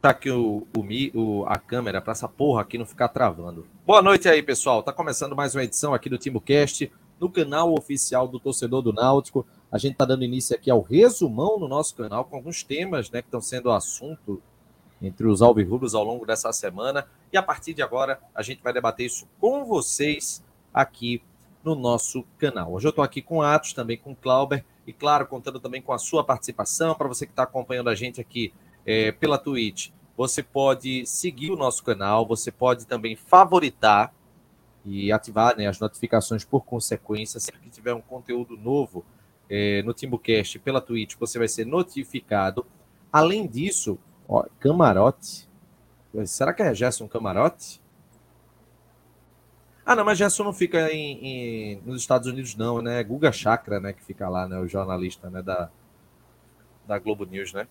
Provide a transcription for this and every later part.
tá aqui o, o, a câmera para essa porra aqui não ficar travando. Boa noite aí, pessoal. Tá começando mais uma edição aqui do TimbuCast, no canal oficial do Torcedor do Náutico. A gente tá dando início aqui ao resumão no nosso canal com alguns temas, né, que estão sendo assunto entre os alvirrubros ao longo dessa semana. E a partir de agora, a gente vai debater isso com vocês aqui no nosso canal. Hoje eu estou aqui com Atos, também com o Clauber, e claro, contando também com a sua participação, para você que está acompanhando a gente aqui é, pela Twitch, você pode seguir o nosso canal, você pode também favoritar e ativar né, as notificações por consequência. Sempre que tiver um conteúdo novo é, no TimbuCast pela Twitch, você vai ser notificado. Além disso, ó, camarote. Será que é Gerson Camarote? Ah, não, mas Gerson não fica em, em, nos Estados Unidos, não, né? É Guga Chakra, né? Que fica lá, né? O jornalista né, da, da Globo News, né?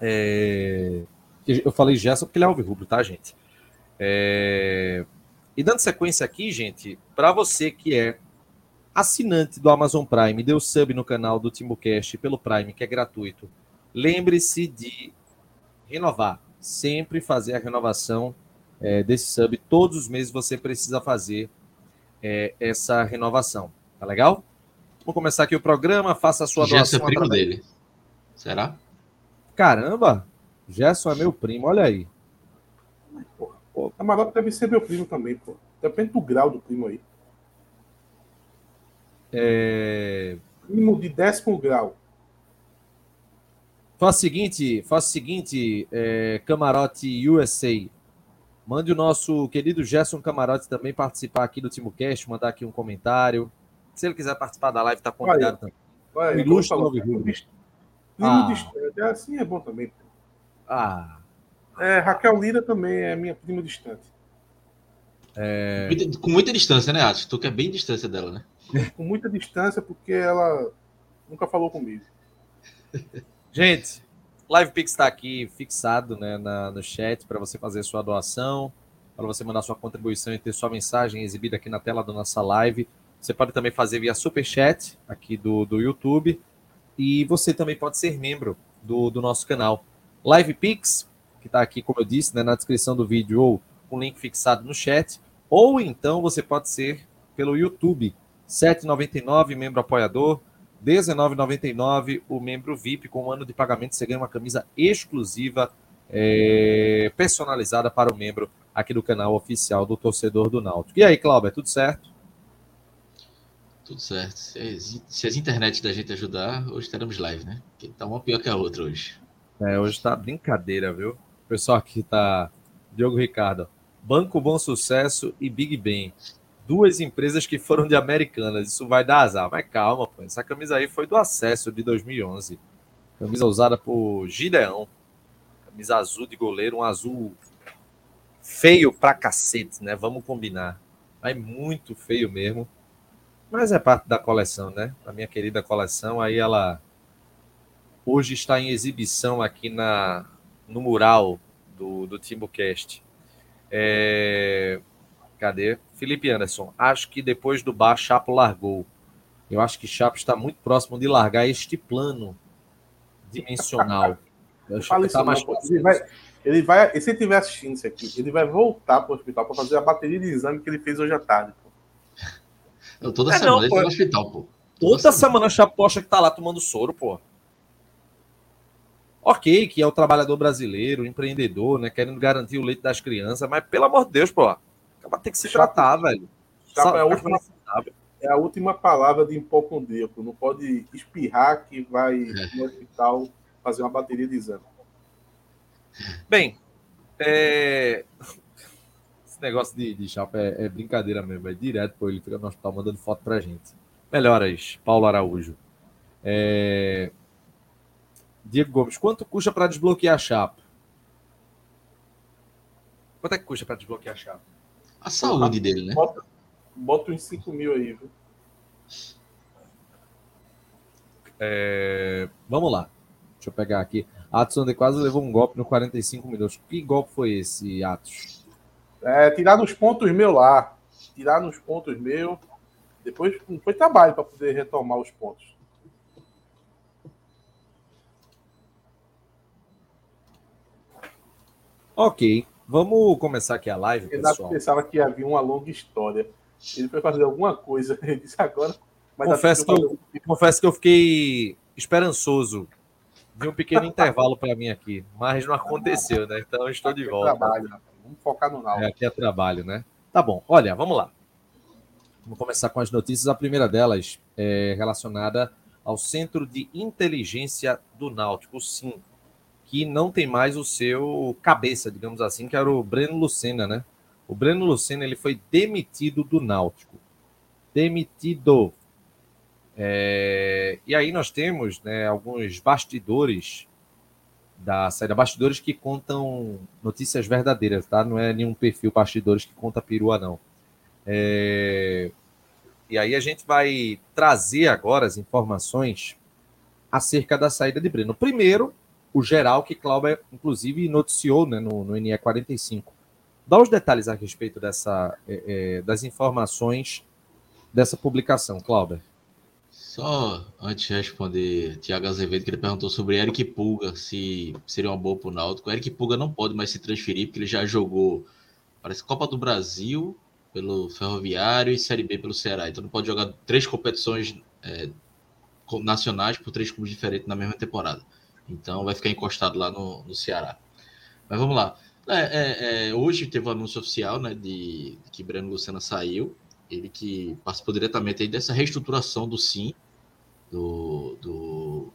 É... Eu falei Gerson porque ele é alvirrubro, tá, gente? É... E dando sequência aqui, gente, para você que é assinante do Amazon Prime, deu sub no canal do TimbuCast pelo Prime, que é gratuito, lembre-se de renovar. Sempre fazer a renovação é, desse sub. Todos os meses você precisa fazer é, essa renovação. Tá legal? Vamos começar aqui o programa. Faça a sua Gerson doação. é primo através... dele. Será? Caramba, Gerson é meu primo, olha aí. Pô, pô, Camarada deve ser meu primo também, pô. Depende do grau do primo aí. É... Primo de décimo grau. Faça o seguinte, faça o seguinte, é, Camarote USA. Mande o nosso querido Gerson Camarote também participar aqui do TimoCast, mandar aqui um comentário. Se ele quiser participar da live, está convidado também. Vai, ilustre Primo ah. distante. Assim é bom também. Ah. É, Raquel Lira também é minha prima distante. É... Com muita distância, né, Atos? Tu quer bem distância dela, né? Com muita distância, porque ela nunca falou comigo. Gente, Live Pix está aqui fixado né, na, no chat para você fazer sua doação, para você mandar sua contribuição e ter sua mensagem exibida aqui na tela da nossa live. Você pode também fazer via Super Chat aqui do, do YouTube e você também pode ser membro do, do nosso canal. Live Pix, que está aqui, como eu disse, né, na descrição do vídeo ou com um link fixado no chat. Ou então você pode ser pelo YouTube, R$ 7,99 membro apoiador, R$ 19,99 o membro VIP. Com um ano de pagamento você ganha uma camisa exclusiva, é, personalizada para o membro aqui do canal oficial do Torcedor do Náutico. E aí, Cláudio, tudo certo? Tudo certo. Se as, se as internet da gente ajudar, hoje teremos live, né? Que tá uma pior que a outra hoje. É, hoje tá brincadeira, viu? O pessoal aqui tá. Diogo Ricardo. Banco Bom Sucesso e Big Ben. Duas empresas que foram de Americanas. Isso vai dar azar. Mas calma, pô. Essa camisa aí foi do acesso de 2011. Camisa usada por Gideão. Camisa azul de goleiro. Um azul feio pra cacete, né? Vamos combinar. Mas muito feio mesmo. Mas é parte da coleção, né? A minha querida coleção, aí ela hoje está em exibição aqui na, no mural do, do TimbuCast. É... Cadê? Felipe Anderson. Acho que depois do bar, Chapo largou. Eu acho que Chapo está muito próximo de largar este plano dimensional. Eu Fala tá mais não, ele vai, ele vai, se ele estiver assistindo isso aqui, ele vai voltar para o hospital para fazer a bateria de exame que ele fez hoje à tarde. Eu, toda é, semana não, ele tá no hospital, pô. Toda, toda semana, a Chapo acha que tá lá tomando soro, pô. Ok, que é o trabalhador brasileiro, o empreendedor, né? Querendo garantir o leite das crianças, mas pelo amor de Deus, pô, acaba tem que se tratar, velho. Chapa, é, a última, é a última palavra de hipocondríaco. Não pode espirrar que vai é. no hospital fazer uma bateria de exame. Bem, é... esse negócio de, de chapa é, é, brincadeira mesmo. É direto, pô, ele fica no hospital mandando foto pra gente. Melhoras, Paulo Araújo. É... Diego Gomes, quanto custa para desbloquear a chapa? Quanto é que custa para desbloquear a chapa? A saúde dele, né? Bota, bota uns 5 mil aí, viu? É... Vamos lá. Deixa eu pegar aqui. Atos de quase levou um golpe no 45 minutos. Que golpe foi esse, Atos? É, tirar nos pontos meu lá. Tirar nos pontos meu. Depois foi trabalho para poder retomar os pontos. Ok, vamos começar aqui a live, Renato pessoal. pensava que havia uma longa história. Ele foi fazer alguma coisa, ele disse agora. confesso, que eu, confesso que eu fiquei esperançoso de um pequeno intervalo para mim aqui, mas não aconteceu, né? Então eu estou de volta. Trabalho, vamos focar no Náutico. É, aqui é trabalho, né? Tá bom, olha, vamos lá. Vamos começar com as notícias. A primeira delas é relacionada ao Centro de Inteligência do Náutico, SIM que não tem mais o seu cabeça, digamos assim, que era o Breno Lucena, né? O Breno Lucena ele foi demitido do Náutico. Demitido. É... E aí nós temos né, alguns bastidores da saída, bastidores que contam notícias verdadeiras, tá? Não é nenhum perfil bastidores que conta perua, não. É... E aí a gente vai trazer agora as informações acerca da saída de Breno. Primeiro, o geral que Cláudio, inclusive, noticiou né, no, no NE 45. Dá os detalhes a respeito dessa, é, é, das informações dessa publicação, Cláudio. Só antes de responder, Tiago Azevedo, que ele perguntou sobre Eric Pulga, se seria uma boa para o Náutico. Eric Pulga não pode mais se transferir, porque ele já jogou, parece, Copa do Brasil pelo Ferroviário e Série B pelo Ceará. Então não pode jogar três competições é, nacionais por três clubes diferentes na mesma temporada. Então vai ficar encostado lá no, no Ceará. Mas vamos lá. É, é, é, hoje teve o um anúncio oficial né, de, de, que Breno Lucena saiu. Ele que participou diretamente dessa reestruturação do SIM, do, do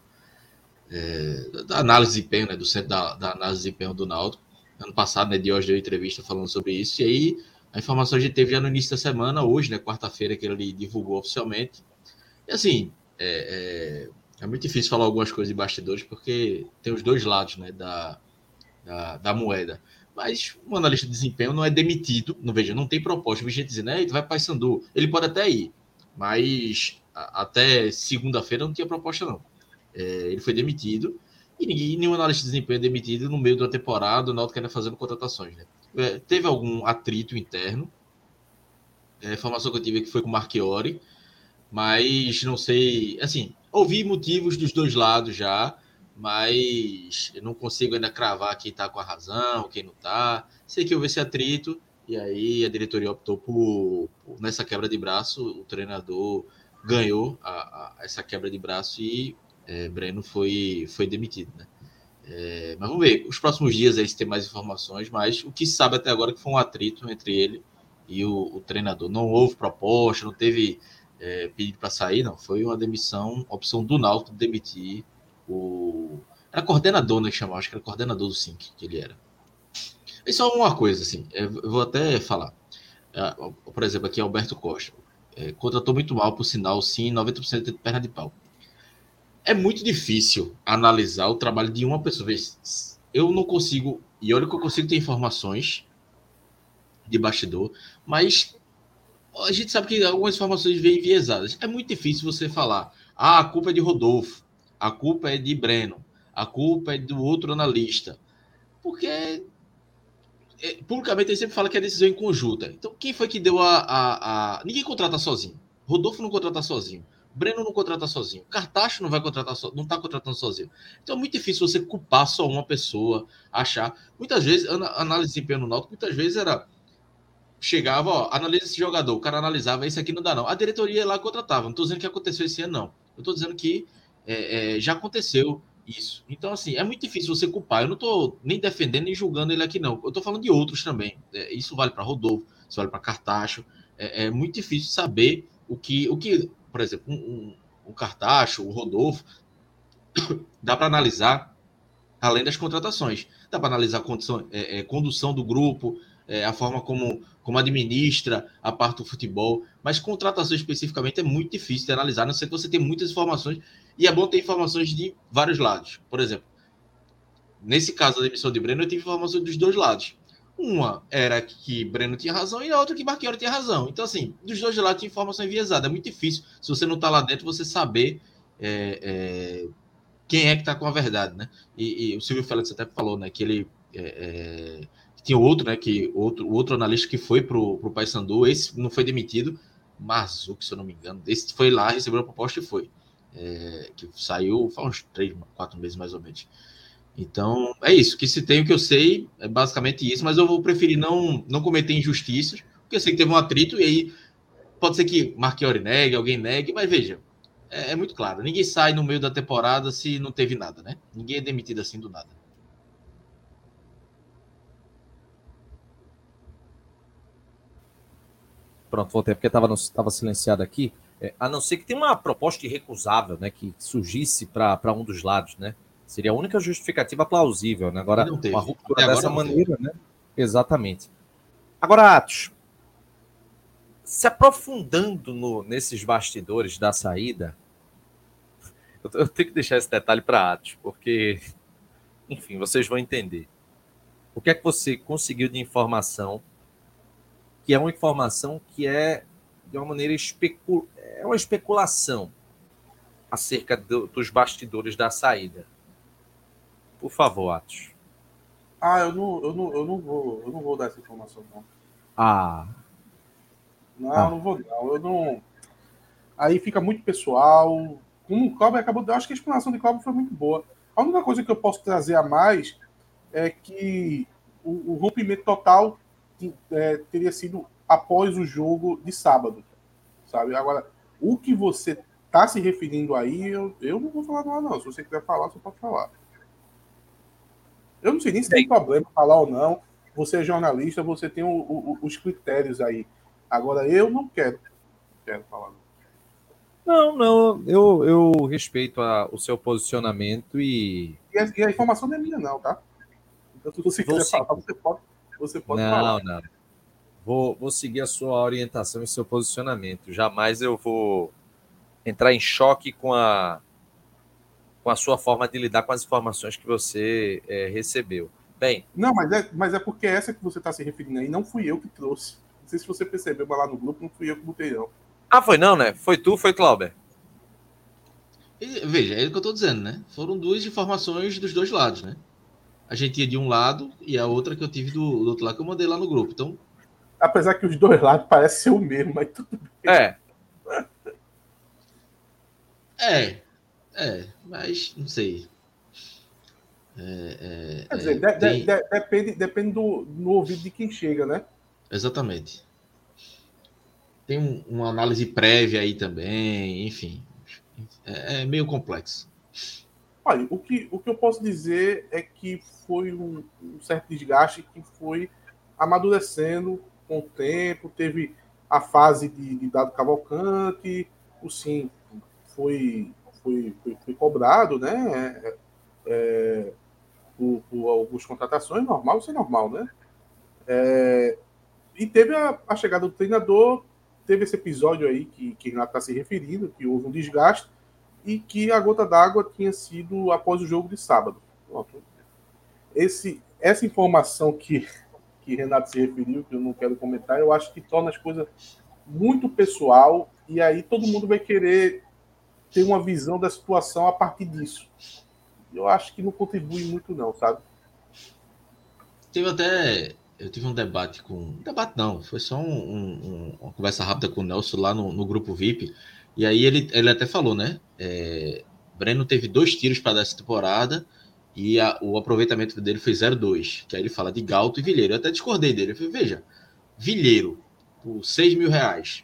é, da análise de desempenho, né, do centro da, da, análise de desempenho do Náutico. Ano passado, né, Dios deu entrevista falando sobre isso. E aí a informação a gente teve já no início da semana, hoje, né, quarta-feira, que ele divulgou oficialmente. E assim, é, é é muito difícil falar algumas coisas de bastidores, porque tem os dois lados né, da, da, da moeda. Mas um analista de desempenho não é demitido, não veja, não tem proposta. Vi gente dizendo, ele vai para Sandu. Ele pode até ir, mas até segunda-feira não tinha proposta, não. É, ele foi demitido e ninguém, nenhum analista de desempenho é demitido no meio da temporada, o Náutico ainda fazendo contratações. Né? É, teve algum atrito interno. É, a informação que eu tive aqui foi com o Marchiori, mas não sei. Assim, ouvi motivos dos dois lados já, mas eu não consigo ainda cravar quem está com a razão, quem não está. Sei que houve esse atrito, e aí a diretoria optou por, por nessa quebra de braço, o treinador ganhou a, a, essa quebra de braço e é, Breno foi, foi demitido, né? É, mas vamos ver, os próximos dias aí se tem mais informações, mas o que se sabe até agora é que foi um atrito entre ele e o, o treinador. Não houve proposta, não teve é, pedido para sair, não. Foi uma demissão, opção do Náutico demitir o. Era coordenador, né? Que chamava, acho que era coordenador do SINC que ele era. E só uma coisa, assim, é, eu vou até falar. É, por exemplo, aqui Alberto Costa. É, contratou muito mal, por sinal, sim, 90% de perna de pau. É muito difícil analisar o trabalho de uma pessoa. Eu não consigo, e olha que eu consigo ter informações de bastidor, mas a gente sabe que algumas informações vêm enviesadas. É muito difícil você falar, ah, a culpa é de Rodolfo, a culpa é de Breno, a culpa é do outro analista. Porque é, publicamente ele sempre fala que é decisão em conjunta. Então, quem foi que deu a, a, a, Ninguém contrata sozinho. Rodolfo não contrata sozinho. Breno não contrata sozinho. Cartacho não vai contratar so... não está contratando sozinho. Então é muito difícil você culpar só uma pessoa, achar. Muitas vezes, análise de desempenho no muitas vezes era chegava, ó, analisa esse jogador, o cara analisava, esse aqui não dá não. A diretoria lá contratava, não estou dizendo que aconteceu esse ano não. Eu estou dizendo que é, é, já aconteceu Isso. Então, assim, é muito difícil você culpar. Eu não estou nem defendendo nem julgando ele aqui, não. Eu estou falando de outros também. É, isso vale para Rodolfo, isso vale para Cartacho. É, é, muito difícil saber o que, o que por exemplo, um, um, um Cartacho, o Rodolfo, dá para analisar além das contratações. Dá para analisar a condição, é, é, condução do grupo, a forma como, como administra a parte do futebol, mas contratação especificamente é muito difícil de analisar, não ser que você tenha muitas informações, e é bom ter informações de vários lados. Por exemplo, nesse caso da emissão de Breno, eu tive informações dos dois lados. Uma era que Breno tinha razão e a outra que Marquinhos tinha razão. Então, assim, dos dois lados tinha informação enviesada. É muito difícil, se você não está lá dentro, você saber é, é, quem é que está com a verdade, né? E, e, o Silvio Félix até falou, né, que ele é, é tinha outro, né, que outro, outro analista que foi pro, pro Paysandu, esse não foi demitido, Mazuco, se eu não me engano, esse foi lá, recebeu a proposta e foi. É, que saiu faz uns três, quatro meses mais ou menos. Então, é isso. Que se tem o que eu sei, é basicamente isso, mas eu vou preferir não, não cometer injustiças, porque eu sei que teve um atrito, e aí pode ser que Marchiori negue, alguém negue, mas veja, é, é, muito claro. Ninguém sai no meio da temporada se não teve nada, né? Ninguém é demitido assim do nada. Pronto, voltei porque estava silenciado aqui. É, a não ser que tenha uma proposta irrecusável, né? Que surgisse para um dos lados, né? Seria a única justificativa plausível, né? Agora, uma ruptura dessa maneira, né? Exatamente. Agora, Atos, se aprofundando no, nesses bastidores da saída, eu, eu tenho que deixar esse detalhe para Atos, porque, enfim, vocês vão entender. O que é que você conseguiu de informação que é uma informação que é, de uma maneira, especu... é uma especulação acerca do, dos bastidores da saída. Por favor, Atos. Ah, eu não, eu não, eu não vou, eu não vou dar essa informação, não. Ah. Não, ah. não vou, não. Eu não. Aí fica muito pessoal. Como o Cláudio acabou. Eu acho que a explanação de Cláudio foi muito boa. A única coisa que eu posso trazer a mais é que o, o rompimento total é, teria sido após o jogo de sábado, sabe? Agora, o que você está se referindo aí, eu, eu não vou falar nada, não. Se você quiser falar, você pode falar. Eu não sei nem se tem problema falar ou não. Você é jornalista, você tem o, o, os critérios aí. Agora, eu não quero, quero falar. Não, não, eu, eu respeito a, o seu posicionamento e... E a, e a, informação não é minha, não, tá? Então, se você quiser falar, você pode você pode não, falar. Não, Vou, vou seguir a sua orientação e seu posicionamento. Jamais eu vou entrar em choque com a, com a sua forma de lidar com as informações que você é, recebeu. Bem. Não, mas é, mas é porque essa que você está se referindo aí não fui eu que trouxe. Não sei se você percebeu, mas lá no grupo não fui eu que botei, não. Ah, foi não, né? Foi tu, foi Clauber. Veja, é o que eu estou dizendo, né? Foram duas informações dos dois lados, né? a gente ia de um lado e a outra que eu tive do, do outro lado que eu mandei lá no grupo. Então. Apesar que os dois lados parecem ser o mesmo, mas tudo bem. É. É. É, mas não sei. É, é, Quer dizer, é, de, tem... de, de, depende, depende do no ouvido de quem chega, né? Exatamente. Tem um, uma análise prévia aí também, enfim. É, é meio complexo. Olha, o que, o que eu posso dizer é que foi um, um certo desgaste que foi amadurecendo com o tempo. Teve a fase de, de dado Cavalcante, o sim foi, foi, foi, foi cobrado, né? É, é, por, por, algumas contratações, normal, isso é normal, né? É, e teve a, a, chegada do treinador, teve esse episódio aí que, que Renato está se referindo, que houve um desgaste, e que a gota d'água tinha sido após o jogo de sábado. Esse, essa informação que, que Renato se referiu, que eu não quero comentar, eu acho que torna as coisas muito pessoal e aí todo mundo vai querer ter uma visão da situação a partir disso. Eu acho que não contribui muito não, sabe? Teve até eu tive um debate com. Debate não, foi só um, um, uma conversa rápida com o Nelson lá no, no grupo VIP. E aí ele, ele até falou, né? É, Breno teve dois tiros para essa temporada e a, o aproveitamento dele foi 0,2. Que aí ele fala de Galto e Vilheiro. Eu até discordei dele. Eu falei, veja, Vilheiro, por 6 mil reais,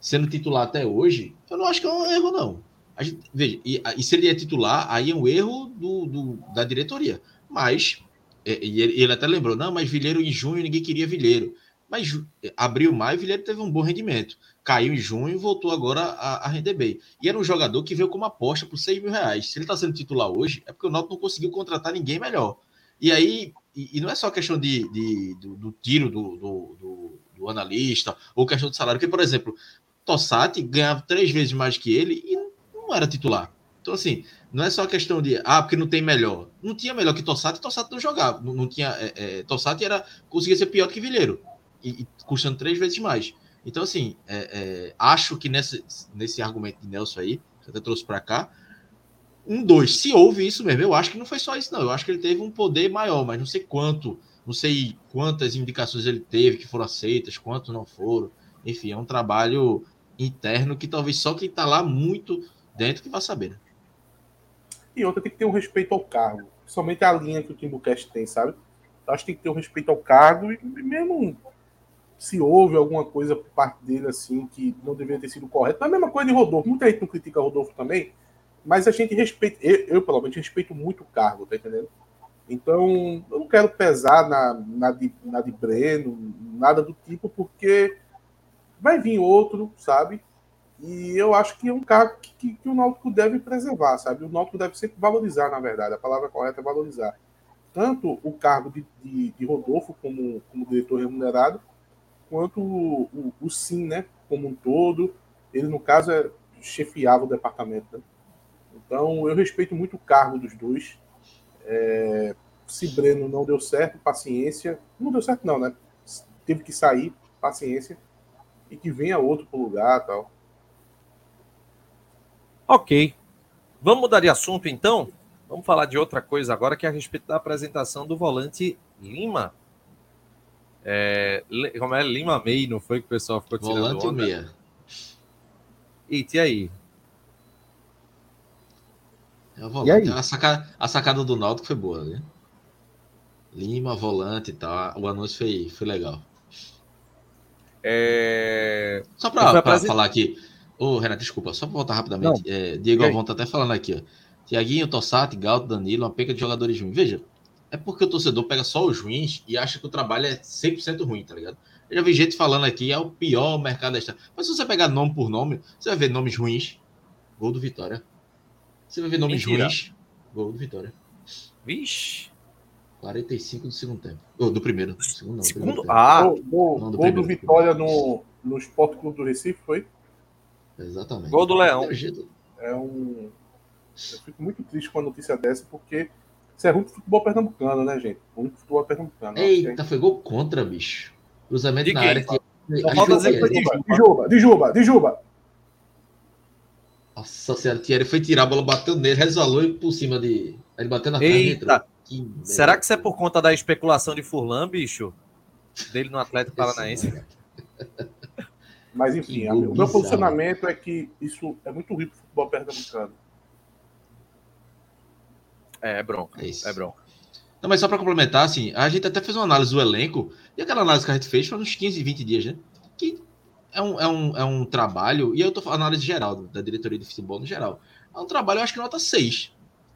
sendo titular até hoje, eu não acho que é um erro, não. Gente, veja, e, e, se ele é titular, aí é um erro do, do da diretoria. Mas, é, e ele, ele, até lembrou, não, mas Vilheiro em junho ninguém queria Vilheiro. Mas abril, maio, Vilheiro teve um bom rendimento. Caiu em junho e voltou agora a, a, render bem. E era um jogador que veio como aposta por 6 mil reais. Se ele está sendo titular hoje, é porque o Náutico não conseguiu contratar ninguém melhor. E aí, e, e não é só questão de, de do, do, tiro do, do, do, analista ou questão de salário. Porque, por exemplo, Tossati ganhava três vezes mais que ele e não era titular. Então, assim, não é só questão de, ah, porque não tem melhor. Não tinha melhor que Tossati, Tossati não jogava. Não, não tinha, é, é, Tossati era, conseguia ser pior que Vilheiro e, e custando três vezes mais. Então, assim, é, é, acho que nesse, nesse argumento de Nelson aí, que até trouxe para cá, um, dois, se houve isso mesmo, eu acho que não foi só isso, não. Eu acho que ele teve um poder maior, mas não sei quanto, não sei quantas indicações ele teve que foram aceitas, quantos não foram. Enfim, é um trabalho interno que talvez só quem está lá muito dentro que vai saber, né? E outra, tem que ter um respeito ao cargo. Principalmente a linha que o Timbucast tem, sabe? Eu acho que tem que ter um respeito ao cargo e mesmo se houve alguma coisa por parte dele assim que não deveria ter sido correto. É a mesma coisa de Rodolfo. Muita gente não critica Rodolfo também, mas a gente respeita, eu, eu pelo menos respeito muito o cargo, tá entendendo? Então, eu não quero pesar na, na, de, na de Breno, nada do tipo, porque vai vir outro, sabe? E eu acho que é um cargo que, que, que, o Náutico deve preservar, sabe? O Náutico deve sempre valorizar, na verdade. A palavra correta é valorizar. Tanto o cargo de, de, de Rodolfo como, como diretor remunerado, quanto o, o, o Sim, né, como um todo. Ele, no caso, é, chefiava o departamento. Né? Então, eu respeito muito o cargo dos dois. É, se Breno não deu certo, paciência. Não deu certo, não, né? Teve que sair, paciência. E que venha outro para o lugar tal. Ok. Vamos mudar de assunto, então? Vamos falar de outra coisa agora, que é a respeito da apresentação do volante Lima é, como é Lima May, não foi que o pessoal ficou tirando Volante onda? meia. E aí? É o volante. E aí? A, sacada, a sacada do Náutico foi boa, né? Lima, volante e tal. O anúncio foi, foi legal. É... Só para falar aqui. Ô, Renato, desculpa, só para voltar rapidamente. É, Diego Alvão tá até falando aqui, ó. Tiaguinho, Tossati, Galto, Danilo, uma penca de jogadores ruins. Veja, é porque o torcedor pega só os ruins e acha que o trabalho é 100% ruim, tá ligado? Eu já vi gente falando aqui, é o pior mercado da Mas se você pegar nome por nome, você vai ver nomes ruins, gol do Vitória. Você vai ver nomes Mentira. ruins, gol do Vitória. Vixe. 45 do segundo tempo. Ou do primeiro. Do segundo, não, segundo? Ah, gol, gol, não, do, gol do Vitória no, no Esporte Clube do Recife, foi? Exatamente. Gol do Leão. É um. Eu fico muito triste com a notícia dessa, porque isso é ruim pro futebol pernambucano, né, gente? Ruim pro futebol pernambucano. Eita, foi gol contra, bicho. Cruzamento de na área. Que... De Juba, de Juba, de Juba. Nossa senhora, Thierry foi tirar, a bola bateu nele, resvalou e por cima de. Ele bateu na Eita. Que Será que isso é por conta da especulação de Furlan, bicho? Dele no Atlético Paranaense? Mas enfim, o meu posicionamento é que isso é muito ruim pro futebol pernambucano. É, é bronca. É, isso. é bronca. Não, mas só para complementar, assim, a gente até fez uma análise do elenco, e aquela análise que a gente fez foi uns 15, 20 dias, né? Que é um, é um, é um trabalho, e eu tô falando análise geral, da diretoria de futebol no geral. É um trabalho, eu acho que nota 6.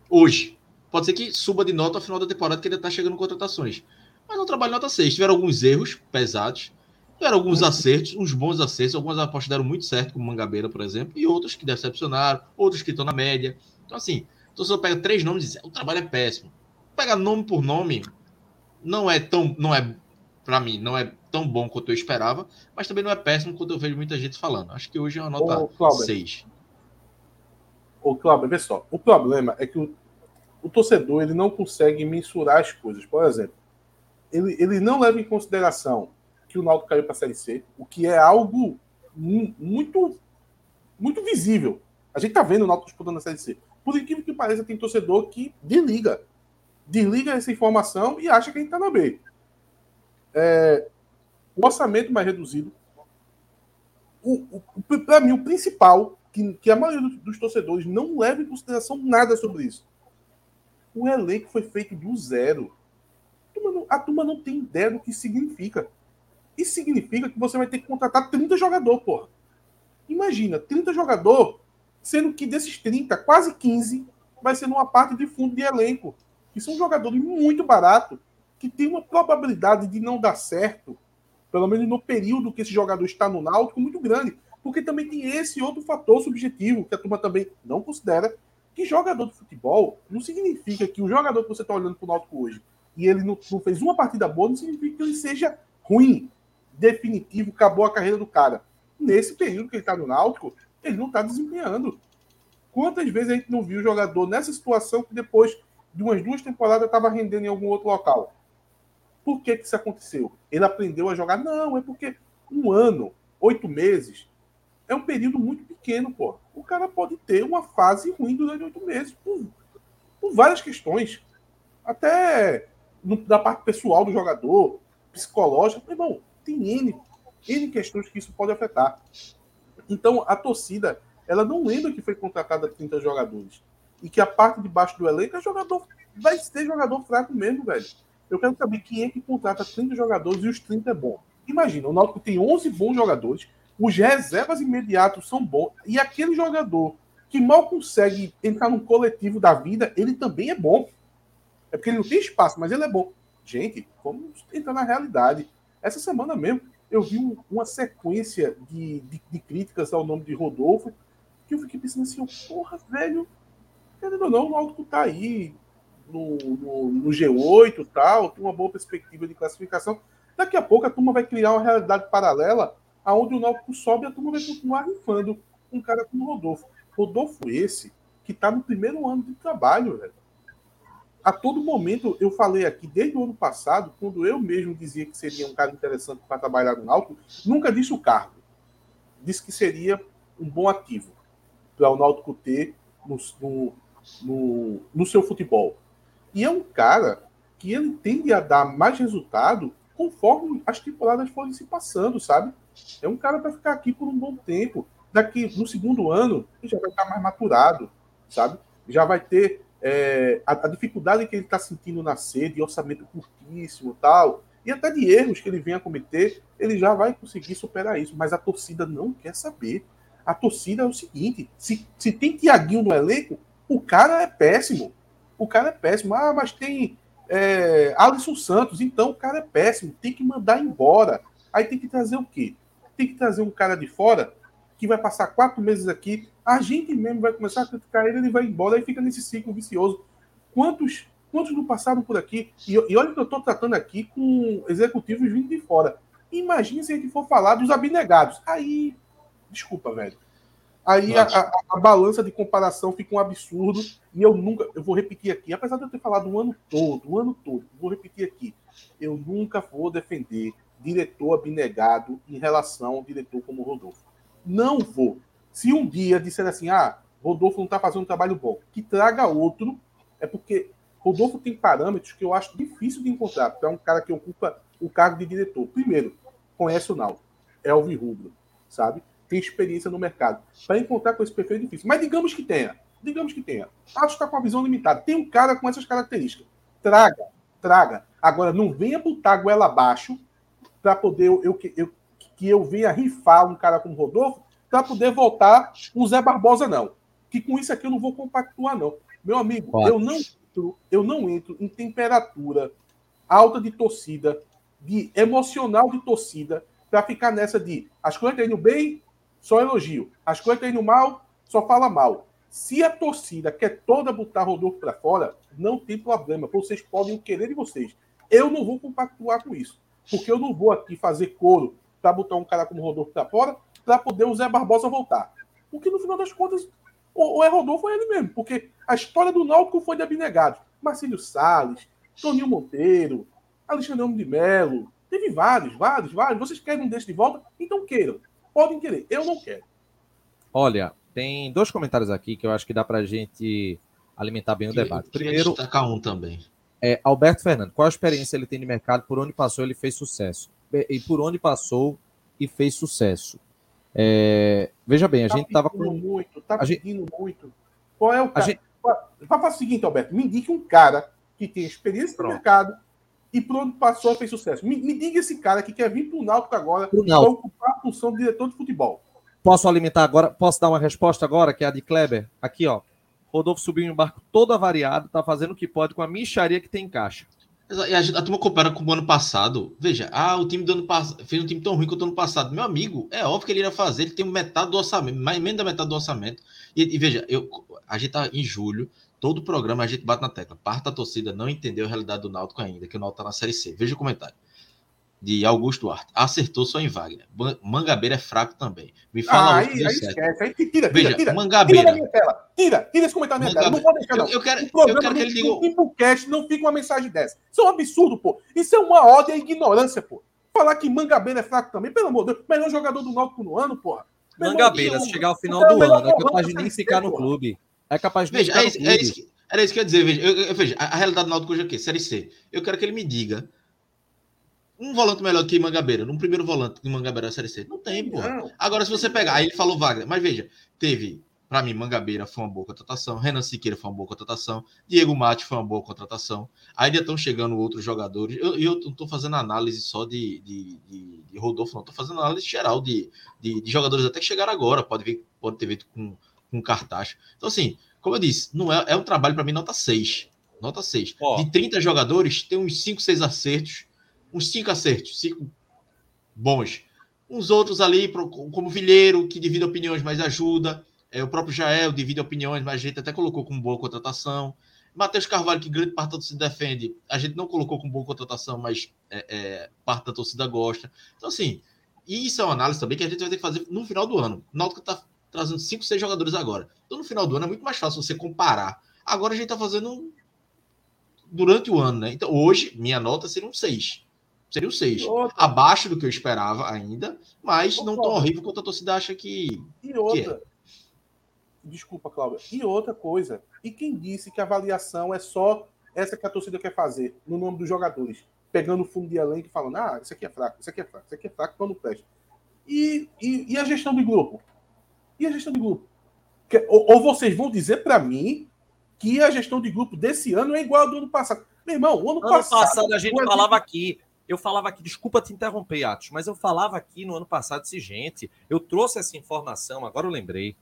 Hoje. Pode ser que suba de nota ao final da temporada, que ele tá chegando contratações. Mas é um trabalho nota 6. Tiveram alguns erros pesados, tiveram alguns uhum. acertos, uns bons acertos, algumas apostas deram muito certo, como Mangabeira, por exemplo, e outros que decepcionaram, outros que estão na média. Então, assim, então, você pega três nomes e diz, o trabalho é péssimo. Pega nome por nome, não é tão, não é, para mim, não é tão bom quanto eu esperava, mas também não é péssimo quanto eu vejo muita gente falando. Acho que hoje é uma nota 6. Ô, Cláudio, vê só. O problema é que o, o torcedor ele não consegue mensurar as coisas. Por exemplo, ele, ele não leva em consideração que o Náutico caiu para a Série C, o que é algo muito muito visível. A gente tá vendo o Náutico disputando a Série C. Por incrível que pareça, tem torcedor que desliga. Desliga essa informação e acha que a gente está na B. É, o orçamento mais reduzido. O, o, Para mim, o principal, que, que a maioria dos torcedores não leva em consideração nada sobre isso. O elenco foi feito do zero. A turma, não, a turma não tem ideia do que significa. Isso significa que você vai ter que contratar 30 jogadores, porra. Imagina, 30 jogadores Sendo que desses 30, quase 15 vai ser numa parte de fundo de elenco, que são jogadores muito baratos, que tem uma probabilidade de não dar certo, pelo menos no período que esse jogador está no Náutico, muito grande. Porque também tem esse outro fator subjetivo, que a turma também não considera, que jogador de futebol não significa que o jogador que você está olhando para o Náutico hoje e ele não, não, fez uma partida boa, não significa que ele seja ruim, definitivo, acabou a carreira do cara. Nesse período que ele está no Náutico, ele não está desempenhando. Quantas vezes a gente não viu o jogador nessa situação que depois de umas duas temporadas estava rendendo em algum outro local? Por que, que isso aconteceu? Ele aprendeu a jogar? Não, é porque um ano, oito meses, é um período muito pequeno, pô. O cara pode ter uma fase ruim durante oito meses, por, por várias questões. Até no, da parte pessoal do jogador, psicológica. Irmão, tem N, N questões que isso pode afetar. Então, a torcida, ela não lembra que foi contratada 30 jogadores. E que a parte de baixo do elenco é jogador. Vai ser jogador fraco mesmo, velho. Eu quero saber quem é que contrata 30 jogadores e os 30 é bom. Imagina, o Náutico tem 11 bons jogadores, os reservas imediatos são bons, e aquele jogador que mal consegue entrar num coletivo da vida, ele também é bom. É porque ele não tem espaço, mas ele é bom. Gente, vamos entrar na realidade. Essa semana mesmo, eu vi um, uma sequência de, de, de, críticas ao nome de Rodolfo, que eu fiquei pensando assim, porra, velho, querendo ou não, o Náutico tá aí no, no, no G8 e tal, tem uma boa perspectiva de classificação. Daqui a pouco a turma vai criar uma realidade paralela aonde o Náutico sobe a turma vai continuar rifando um cara como Rodolfo. Rodolfo esse que está no primeiro ano de trabalho, velho. A todo momento, eu falei aqui, desde o ano passado, quando eu mesmo dizia que seria um cara interessante para trabalhar no Náutico, nunca disse o cargo. Disse que seria um bom ativo para o Náutico ter no, no, no, no seu futebol. E é um cara que ele tende a dar mais resultado conforme as temporadas forem se passando, sabe? É um cara para ficar aqui por um bom tempo. Daqui no segundo ano, ele já vai estar mais maturado, sabe? Já vai ter é, a, a, dificuldade que ele está sentindo na sede, orçamento curtíssimo tal, e até de erros que ele venha a cometer, ele já vai conseguir superar isso. Mas a torcida não quer saber. A torcida é o seguinte: se, se tem Tiaguinho no elenco, o cara é péssimo. O cara é péssimo. Ah, mas tem é, Alisson Santos, então o cara é péssimo, tem que mandar embora. Aí tem que trazer o quê? Tem que trazer um cara de fora que vai passar quatro meses aqui, a gente mesmo vai começar a criticar ele, ele vai embora e fica nesse ciclo vicioso. Quantos, quantos não passaram por aqui? E, e olha que eu estou tratando aqui com executivos vindo de fora. Imagina se a gente for falar dos abnegados. Aí, desculpa, velho. Aí a, a, a, balança de comparação fica um absurdo. E eu nunca, eu vou repetir aqui, apesar de eu ter falado o ano todo, o ano todo, vou repetir aqui. Eu nunca vou defender diretor abnegado em relação ao diretor como Rodolfo. Não vou. Se um dia disser assim, ah, Rodolfo não está fazendo um trabalho bom, que traga outro, é porque Rodolfo tem parâmetros que eu acho difícil de encontrar para um cara que ocupa o cargo de diretor. Primeiro, conhece o Naldo, é o Rubro, sabe? Tem experiência no mercado. Para encontrar com esse perfil é difícil. Mas digamos que tenha. Digamos que tenha. Acho que está com uma visão limitada. Tem um cara com essas características. Traga, traga. Agora, não venha botar a goela abaixo para poder eu, eu, que eu venha rifar um cara como Rodolfo para poder voltar o Zé Barbosa, não. Que com isso aqui eu não vou compactuar, não. Meu amigo, eu não, entro, eu não entro em temperatura alta de torcida, de emocional de torcida, para ficar nessa de as coisas estão indo bem, só elogio. As coisas estão indo mal, só fala mal. Se a torcida quer toda botar Rodolfo para fora, não tem problema. Vocês podem querer de vocês. Eu não vou compactuar com isso. Porque eu não vou aqui fazer coro para botar um cara como Rodolfo para fora para poder o Zé Barbosa voltar. Porque no final das contas, ou é Rodolfo ou é ele mesmo. Porque a história do Náutico foi de abnegados. Marcílio Salles, Toninho Monteiro, Alexandre de Melo. Teve vários, vários, vários. Vocês querem um desses de volta? Então queiram. Podem querer. Eu não quero. Olha, tem dois comentários aqui que eu acho que dá para a gente alimentar bem o debate. Primeiro, destacar um também. É, Alberto Fernando, qual a experiência ele tem de mercado? Por onde passou, ele fez sucesso. E por onde passou e fez sucesso. É, veja bem, a tá gente estava com. Muito, tá a pedindo gente... muito. Qual é o cara? Gente... Faça o seguinte, Alberto, me indique um cara que tem experiência Pronto. no mercado e por onde passou e fez sucesso. Me, me diga esse cara que quer vir para o Náutico agora para ocupar a função de diretor de futebol. Posso alimentar agora? Posso dar uma resposta agora, que é a de Kleber? Aqui, ó. Rodolfo subiu em um barco todo avariado, tá fazendo o que pode com a micharia que tem em caixa. E a, a turma compara com o ano passado. Veja, ah, o time do ano passado fez um time tão ruim quanto o ano passado. Meu amigo, é óbvio que ele iria fazer, ele tem metade do orçamento, mais menos da metade do orçamento. E, e veja, eu, a gente tá em julho, todo programa a gente bate na tecla. Parte da torcida não entendeu a realidade do Náutico ainda, que o Náutico tá na Série C. Veja o comentário de Augusto Duarte. Acertou só em Wagner. Mangabeira é fraco também. Me fala ah, aí, aí esquece. Aí tira, Veja, tira, Mangabeira. Tira da minha tela. Tira, tira esse comentário da minha tela. Não vou deixar, não. Eu, eu quero, eu quero que ele diga. No cast não fica uma mensagem dessa. Isso é um absurdo, pô. Isso é uma ódio e ignorância, pô. Falar que Mangabeira é fraco também, pelo amor de Deus. Melhor jogador do Náutico no ano, porra. Mangabeira, se chegar ao final do ano, é capaz de nem ficar no clube. É capaz de veja, é, isso, é que, era isso que eu ia dizer. Veja, eu, eu, veja a, a realidade do Náutico hoje é o quê? Série C. Eu quero que ele me diga um volante melhor que Mangabeira, num primeiro volante que Mangabeira Série C. Não tem, pô. Agora, se você pegar, aí ele falou Wagner, mas veja, teve, para mim, Mangabeira foi uma boa contratação, Renan Siqueira foi uma boa contratação, Diego Mate foi uma boa contratação. Ainda estão chegando outros jogadores. Eu, eu não estou fazendo análise só de, de, de, de Rodolfo, não. Estou fazendo análise geral de, de, de, jogadores até que chegaram agora. Pode, ver, pode ter visto com, com cartaz. Então, assim, como eu disse, não é, é um trabalho para mim nota 6. Nota 6. Oh. De 30 jogadores, tem uns 5, 6 acertos uns cinco acertos, cinco bons. Uns outros ali, como Vilheiro, que divide opiniões, mas ajuda. É, o próprio Jael divide opiniões, mas a gente até colocou com boa contratação. Matheus Carvalho, que grande parte da torcida defende, a gente não colocou com boa contratação, mas é, é, parte da torcida gosta. Então, assim, isso é uma análise também que a gente vai ter que fazer no final do ano. O Náutico está trazendo cinco, seis jogadores agora. Então, no final do ano é muito mais fácil você comparar. Agora a gente está fazendo durante o ano, né? Então, hoje, minha nota seria um seis Seria o 6. Abaixo do que eu esperava ainda, mas não tão horrível quanto a torcida acha que. E outra. Que é. Desculpa, Cláudia. E outra coisa. E quem disse que a avaliação é só essa que a torcida quer fazer, no nome dos jogadores? Pegando o fundo de elenco e falando: ah, isso aqui é fraco, isso aqui é fraco, isso aqui é fraco, não presta. E, e, e, a gestão de grupo? E a gestão de grupo? Que, ou, ou vocês vão dizer para mim que a gestão de grupo desse ano é igual ao do ano passado. Meu irmão, o ano, ano passado, passado a gente falava aqui eu falava aqui, desculpa te interromper, Atos, mas eu falava aqui no ano passado, disse, gente, eu trouxe essa informação, agora eu lembrei.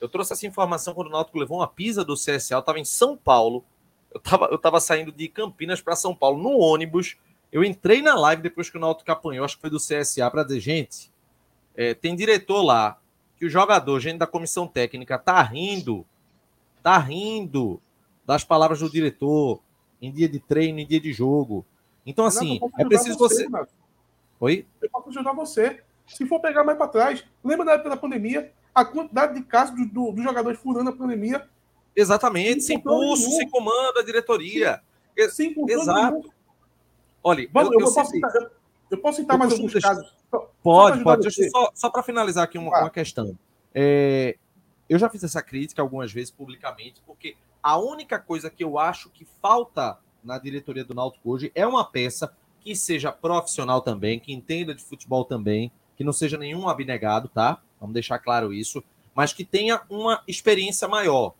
Eu trouxe essa informação quando o Náutico levou uma pisa do CSA, eu estava em São Paulo, eu estava eu tava saindo de Campinas para São Paulo no ônibus, eu entrei na live depois que o Náutico apanhou, acho que foi do CSA, para dizer, gente, é, tem diretor lá, que o jogador, gente da comissão técnica, tá rindo, tá rindo das palavras do diretor em dia de treino, em dia de jogo. Então, assim, não, é preciso você. você... Oi? Eu posso ajudar você. Se for pegar mais para trás, lembra da época da pandemia? A quantidade de casos dos do, do jogadores furando a pandemia. Exatamente, sem pulso, sem comando, a diretoria. Sem Exato. Nenhum. Olha, Vamos, eu, eu, eu, posso citar, eu, posso citar, mais alguns deixar... casos. Pode, só pode. Só, só para finalizar aqui uma, ah. uma questão. É, eu já fiz essa crítica algumas vezes publicamente, porque a única coisa que eu acho que falta na diretoria do Náutico hoje é uma peça que seja profissional também, que entenda de futebol também, que não seja nenhum abnegado, tá? Vamos deixar claro isso, mas que tenha uma experiência maior,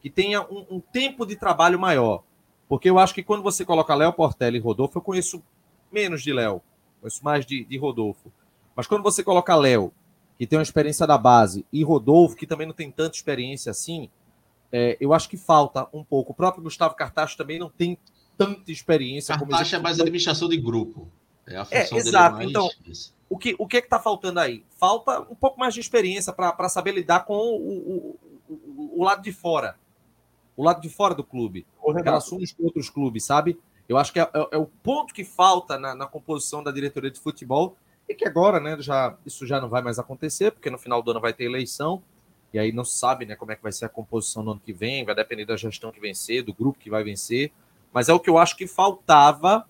que tenha um, um tempo de trabalho maior. Porque eu acho que quando você coloca Léo Portela e Rodolfo, eu conheço menos de Léo, conheço mais de, de Rodolfo. Mas quando você coloca Léo, que tem uma experiência da base, e Rodolfo, que também não tem tanta experiência assim, é, eu acho que falta um pouco. O próprio Gustavo Cartacho também não tem tanta experiência. A taxa é mais administração de grupo. É, a é, função é exato. Mais... Então, o que, o que é que está faltando aí? Falta um pouco mais de experiência para saber lidar com o, o, o, lado de fora. O lado de fora do clube. Relações com outros clubes, sabe? Eu acho que é, é, é o ponto que falta na, na, composição da diretoria de futebol e que agora, né, já, isso já não vai mais acontecer, porque no final do ano vai ter eleição, e aí não se sabe né, como é que vai ser a composição no ano que vem, vai depender da gestão que vencer, do grupo que vai vencer mas é o que eu acho que faltava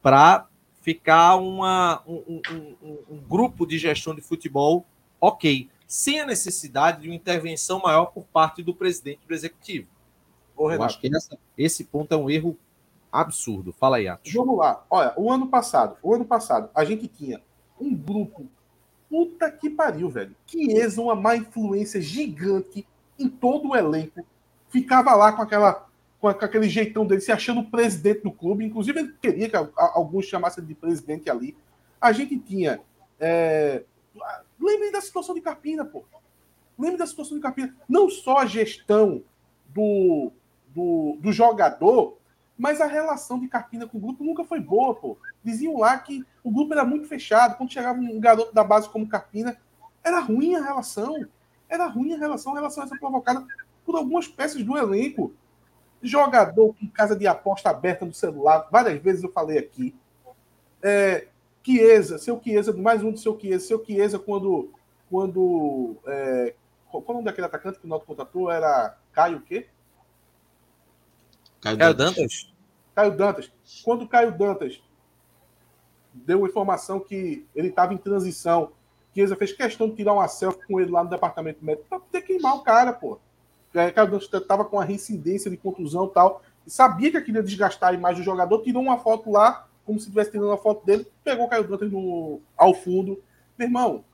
para ficar uma, um, um, um, grupo de gestão de futebol ok, sem a necessidade de uma intervenção maior por parte do presidente do executivo. Ô, eu acho que essa, esse ponto é um erro absurdo. Fala aí, Atos. Vamos lá. Olha, o ano passado, o ano passado, a gente tinha um grupo. Puta que pariu, velho. Que exa uma má influência gigante em todo o elenco. Ficava lá com aquela com aquele jeitão dele, se achando presidente do clube. Inclusive, ele queria que alguns chamassem de presidente ali. A gente tinha. É... Lembre da situação de Carpina, pô. Lembre da situação de Carpina. Não só a gestão do, do, do jogador, mas a relação de Carpina com o grupo nunca foi boa, pô. Diziam lá que o grupo era muito fechado. Quando chegava um garoto da base como Carpina, era ruim a relação. Era ruim a relação, a relação essa provocada por algumas peças do elenco. Jogador com casa de aposta aberta no celular, várias vezes eu falei aqui. É, Chiesa, seu Chiesa, mais um do seu Chiesa, seu Chiesa quando. quando é, qual o nome daquele atacante que o Noto contratou? Era Caio o quê? Caio Dantas. Dantas. Caio Dantas. Quando o Caio Dantas deu informação que ele estava em transição, Chiesa fez questão de tirar uma selfie com ele lá no departamento médico para poder queimar o cara, pô. Caio Dantas estava com a reincidência de contusão e tal, e sabia que queria desgastar a imagem do jogador, tirou uma foto lá como se estivesse tirando a foto dele, pegou o Caio Dantas no, ao fundo. Meu irmão,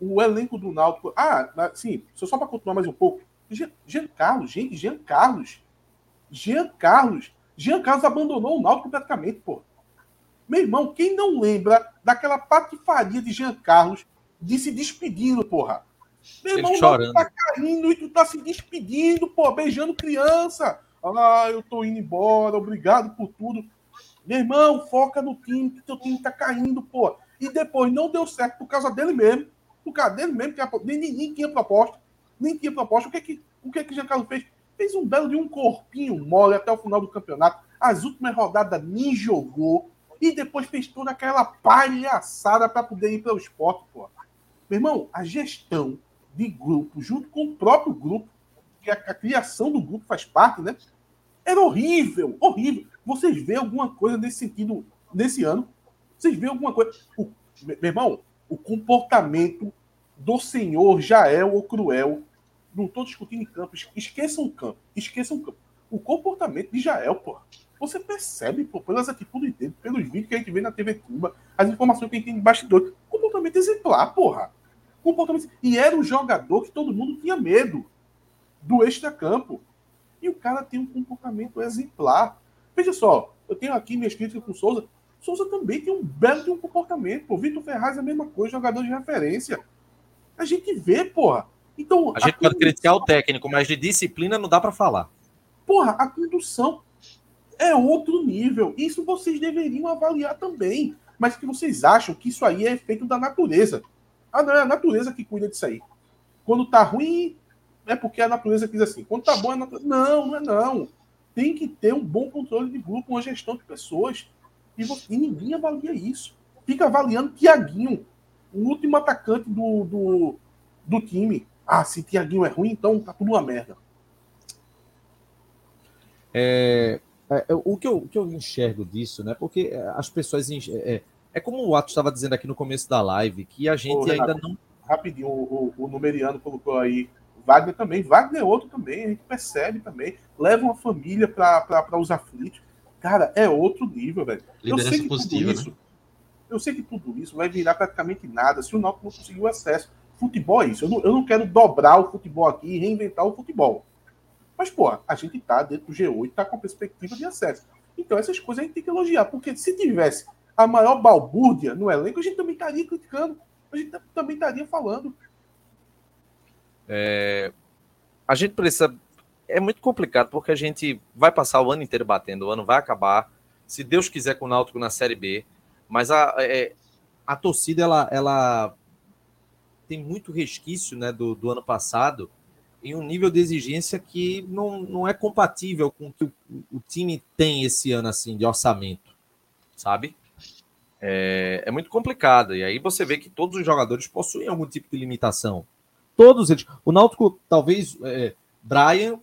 o elenco do Náutico. Ah, sim, só para continuar mais um pouco. Jean, Jean Carlos, gente, Jean Carlos. Jean Carlos. Jean Carlos abandonou o Náutico praticamente, pô. Meu irmão, quem não lembra daquela patifaria de Jean Carlos de se despedindo, porra? Meu irmão, chorando. tá caindo e tu tá se despedindo, pô, beijando criança. Ah, eu tô indo embora, obrigado por tudo. Meu irmão, foca no time, que teu time tá caindo, pô. E depois não deu certo por causa dele mesmo. Por causa dele mesmo, que nem, nem, nem tinha proposta. Nem tinha proposta. O que que, o que, que Giancarlo fez? Fez um belo de um corpinho mole até o final do campeonato. As últimas rodadas nem jogou. E depois fez toda aquela palhaçada para poder ir para o esporte, pô. Meu irmão, a gestão de grupo, junto com o próprio grupo, que a, a criação do grupo faz parte, né? Era horrível, horrível. Vocês vêem alguma coisa nesse sentido nesse ano? Vocês veem alguma coisa? O, meu irmão, o comportamento do senhor Jael ou Cruel, não estou discutindo em campo, esqueçam o campo, esqueçam o campo. O comportamento de Jael, pô, você percebe, pô, pelas atitudes dele, pelos vídeos que a gente vê na TV Cuba, as informações que a gente tem de bastidor, comportamento exemplar, porra. Comportamento... E era um jogador que todo mundo tinha medo do extra-campo. E o cara tem um comportamento exemplar. Veja só, eu tenho aqui minhas críticas com o Souza. Souza também tem um belo de um comportamento. O Vitor Ferraz é a mesma coisa, jogador de referência. A gente vê, porra. Então, a gente a pode criticar o técnico, mas de disciplina não dá para falar. Porra, a condução é outro nível. Isso vocês deveriam avaliar também. Mas que vocês acham que isso aí é efeito da natureza. É a natureza que cuida disso aí. Quando tá ruim, é porque a natureza quis assim. Quando tá bom, é natureza. Não, não é não tem que ter um bom controle de grupo, uma gestão de pessoas. E, você, e ninguém avalia isso. Fica avaliando Tiaguinho, o último atacante do, do, do time. Ah, se Tiaguinho é ruim, então tá tudo uma merda. É, é, é o, que eu, que eu enxergo disso, né? Porque é, as pessoas. É, é, como o Atos estava dizendo aqui no começo da live, que a gente Ô, Renato, ainda não. Rapidinho, o, o, o numeriano colocou aí Wagner também. Wagner é outro também, a gente percebe também. Leva uma família para os aflitos. Cara, é outro nível, velho. Eu sei que positiva, tudo isso. Né? Eu sei que tudo isso vai virar praticamente nada se o Náutico não conseguir o acesso. Futebol é isso. Eu não, eu não quero dobrar o futebol aqui e reinventar o futebol. Mas, pô, a gente tá dentro do G8, tá com perspectiva de acesso. Então, essas coisas a gente tem que elogiar, porque se tivesse a maior balbúrdia no elenco, a gente também estaria criticando, a gente também estaria falando. É, a gente precisa. É muito complicado porque a gente vai passar o ano inteiro batendo, o ano vai acabar, se Deus quiser, com o Náutico na Série B. Mas a, é, a torcida ela, ela tem muito resquício né, do, do ano passado em um nível de exigência que não, não é compatível com o que o, o time tem esse ano assim de orçamento, sabe? É, é muito complicado. E aí você vê que todos os jogadores possuem algum tipo de limitação. Todos eles. O Náutico, talvez, é, Brian,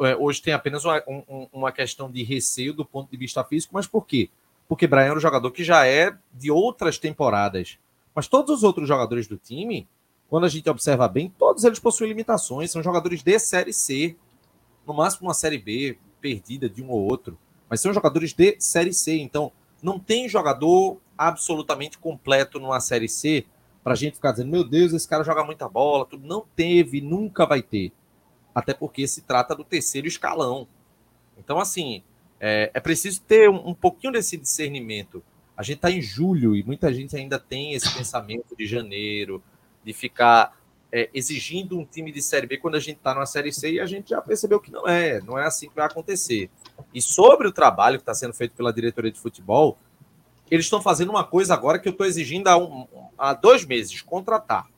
é, hoje tem apenas uma, um, uma questão de receio do ponto de vista físico, mas por quê? Porque Brian é um jogador que já é de outras temporadas. Mas todos os outros jogadores do time, quando a gente observa bem, todos eles possuem limitações, são jogadores de Série C, no máximo uma Série B, perdida de um ou outro, mas são jogadores de Série C. Então, não tem jogador absolutamente completo numa Série C para a gente ficar dizendo, meu Deus, esse cara joga muita bola, tudo. Não teve, nunca vai ter. Até porque se trata do terceiro escalão. Então, assim, é, é preciso ter um, um, pouquinho desse discernimento. A gente está em julho e muita gente ainda tem esse pensamento de janeiro. de ficar é, exigindo um time de Série B quando a gente está numa Série C e a gente já percebeu que não é, não é assim que vai acontecer. E sobre o trabalho que está sendo feito pela diretoria de futebol, eles estão fazendo uma coisa agora que eu estou exigindo há, um, há, dois meses: contratar.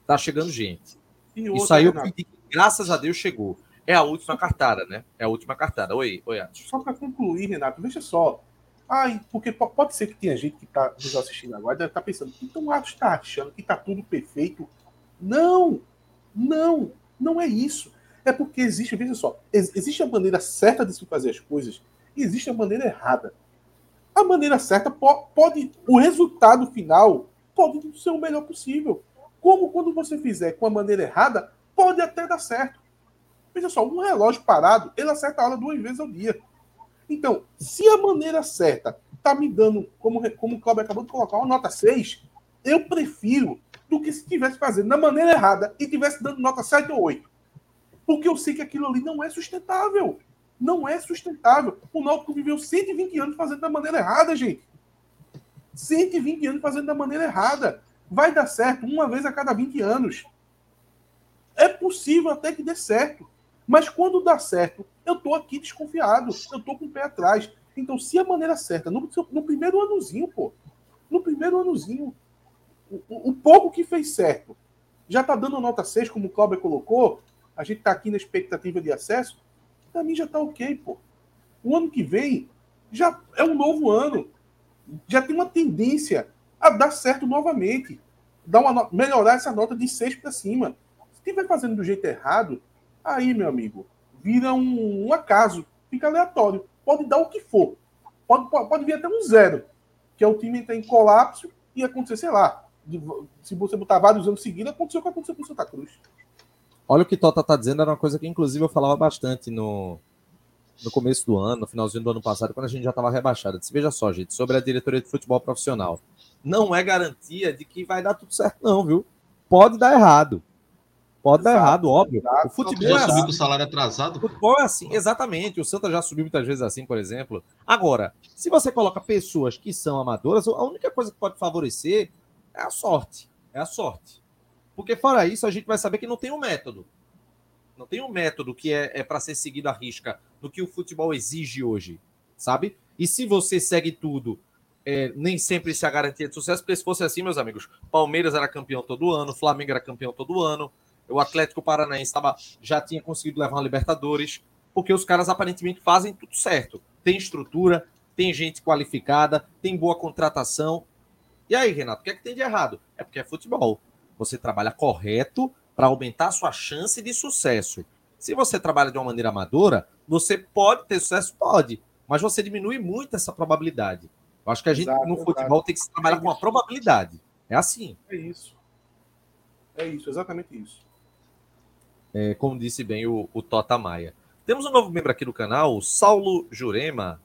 Está chegando gente. Isso aí eu pedi, graças a Deus chegou. É a última cartada, né? É a última cartada. Oi, oi, Atos. Só para concluir, Renato, veja só. Ai, porque pode ser que tenha gente que está nos assistindo agora deve estar tá pensando, então o Atos está achando que está tudo perfeito. Não, não, não é isso. É porque existe, veja só, existe a maneira certa de se fazer as coisas e existe a maneira errada. A maneira certa pode, o resultado final pode ser o melhor possível. Como quando você fizer com a maneira errada, pode até dar certo. Veja só, um relógio parado, ele acerta a hora duas vezes ao dia. Então, se a maneira certa está me dando, como, como o Cláudio acabou de colocar, uma nota 6, eu prefiro do que se estivesse fazendo da maneira errada e estivesse dando nota 7 ou 8. Porque eu sei que aquilo ali não é sustentável. Não é sustentável. O Náutico viveu 120 anos fazendo da maneira errada, gente. 120 anos fazendo da maneira errada. Vai dar certo uma vez a cada 20 anos. É possível até que dê certo. Mas quando dá certo, eu tô aqui desconfiado. Eu tô com o pé atrás. Então, se a maneira certa, no, no primeiro anozinho, pô. No primeiro anozinho, o, o, pouco que fez certo já está dando nota 6, como o Cláudio colocou. A gente está aqui na expectativa de acesso. Para mim já está ok, pô. O ano que vem já é um novo ano. Já tem uma tendência a dar certo novamente. Dar uma, melhorar essa nota de 6 para cima. Se estiver fazendo do jeito errado, aí, meu amigo, vira um, um, acaso. Fica aleatório. Pode dar o que for. Pode, pode, pode vir até um zero. Que é o time entrar em colapso e acontecer, sei lá, de, se você botar vários anos seguidos, aconteceu o que aconteceu com o Santa Cruz. Olha o que Tota tá dizendo, era uma coisa que inclusive eu falava bastante no, no começo do ano, no finalzinho do ano passado, quando a gente já estava rebaixado. Disse, veja só, gente, sobre a diretoria de futebol profissional. Não é garantia de que vai dar tudo certo, não, viu? Pode dar errado. Pode Exato, dar errado, óbvio. Exato. O futebol já é assim. com o salário atrasado. O futebol é assim, exatamente. O Santa já subiu muitas vezes assim, por exemplo. Agora, se você coloca pessoas que são amadoras, a única coisa que pode favorecer é a sorte. É a sorte. Porque fora isso, a gente vai saber que não tem um método. Não tem um método que é, é para ser seguido à risca no que o futebol exige hoje, sabe? E se você segue tudo, é, nem sempre se a garantia de sucesso, porque se fosse assim, meus amigos, Palmeiras era campeão todo ano, Flamengo era campeão todo ano, o Atlético Paranaense tava, já tinha conseguido levar uma Libertadores, porque os caras aparentemente fazem tudo certo. Tem estrutura, tem gente qualificada, tem boa contratação, e aí, Renato, o que é que tem de errado? É porque é futebol. Você trabalha correto para aumentar a sua chance de sucesso. Se você trabalha de uma maneira amadora, você pode ter sucesso? Pode, mas você diminui muito essa probabilidade. Eu acho que a gente exato, no futebol exato. tem que trabalhar é com a probabilidade. É assim. É isso. É isso, exatamente isso. É, como disse bem o, o Tota Maia. Temos um novo membro aqui do canal, o Saulo Jurema.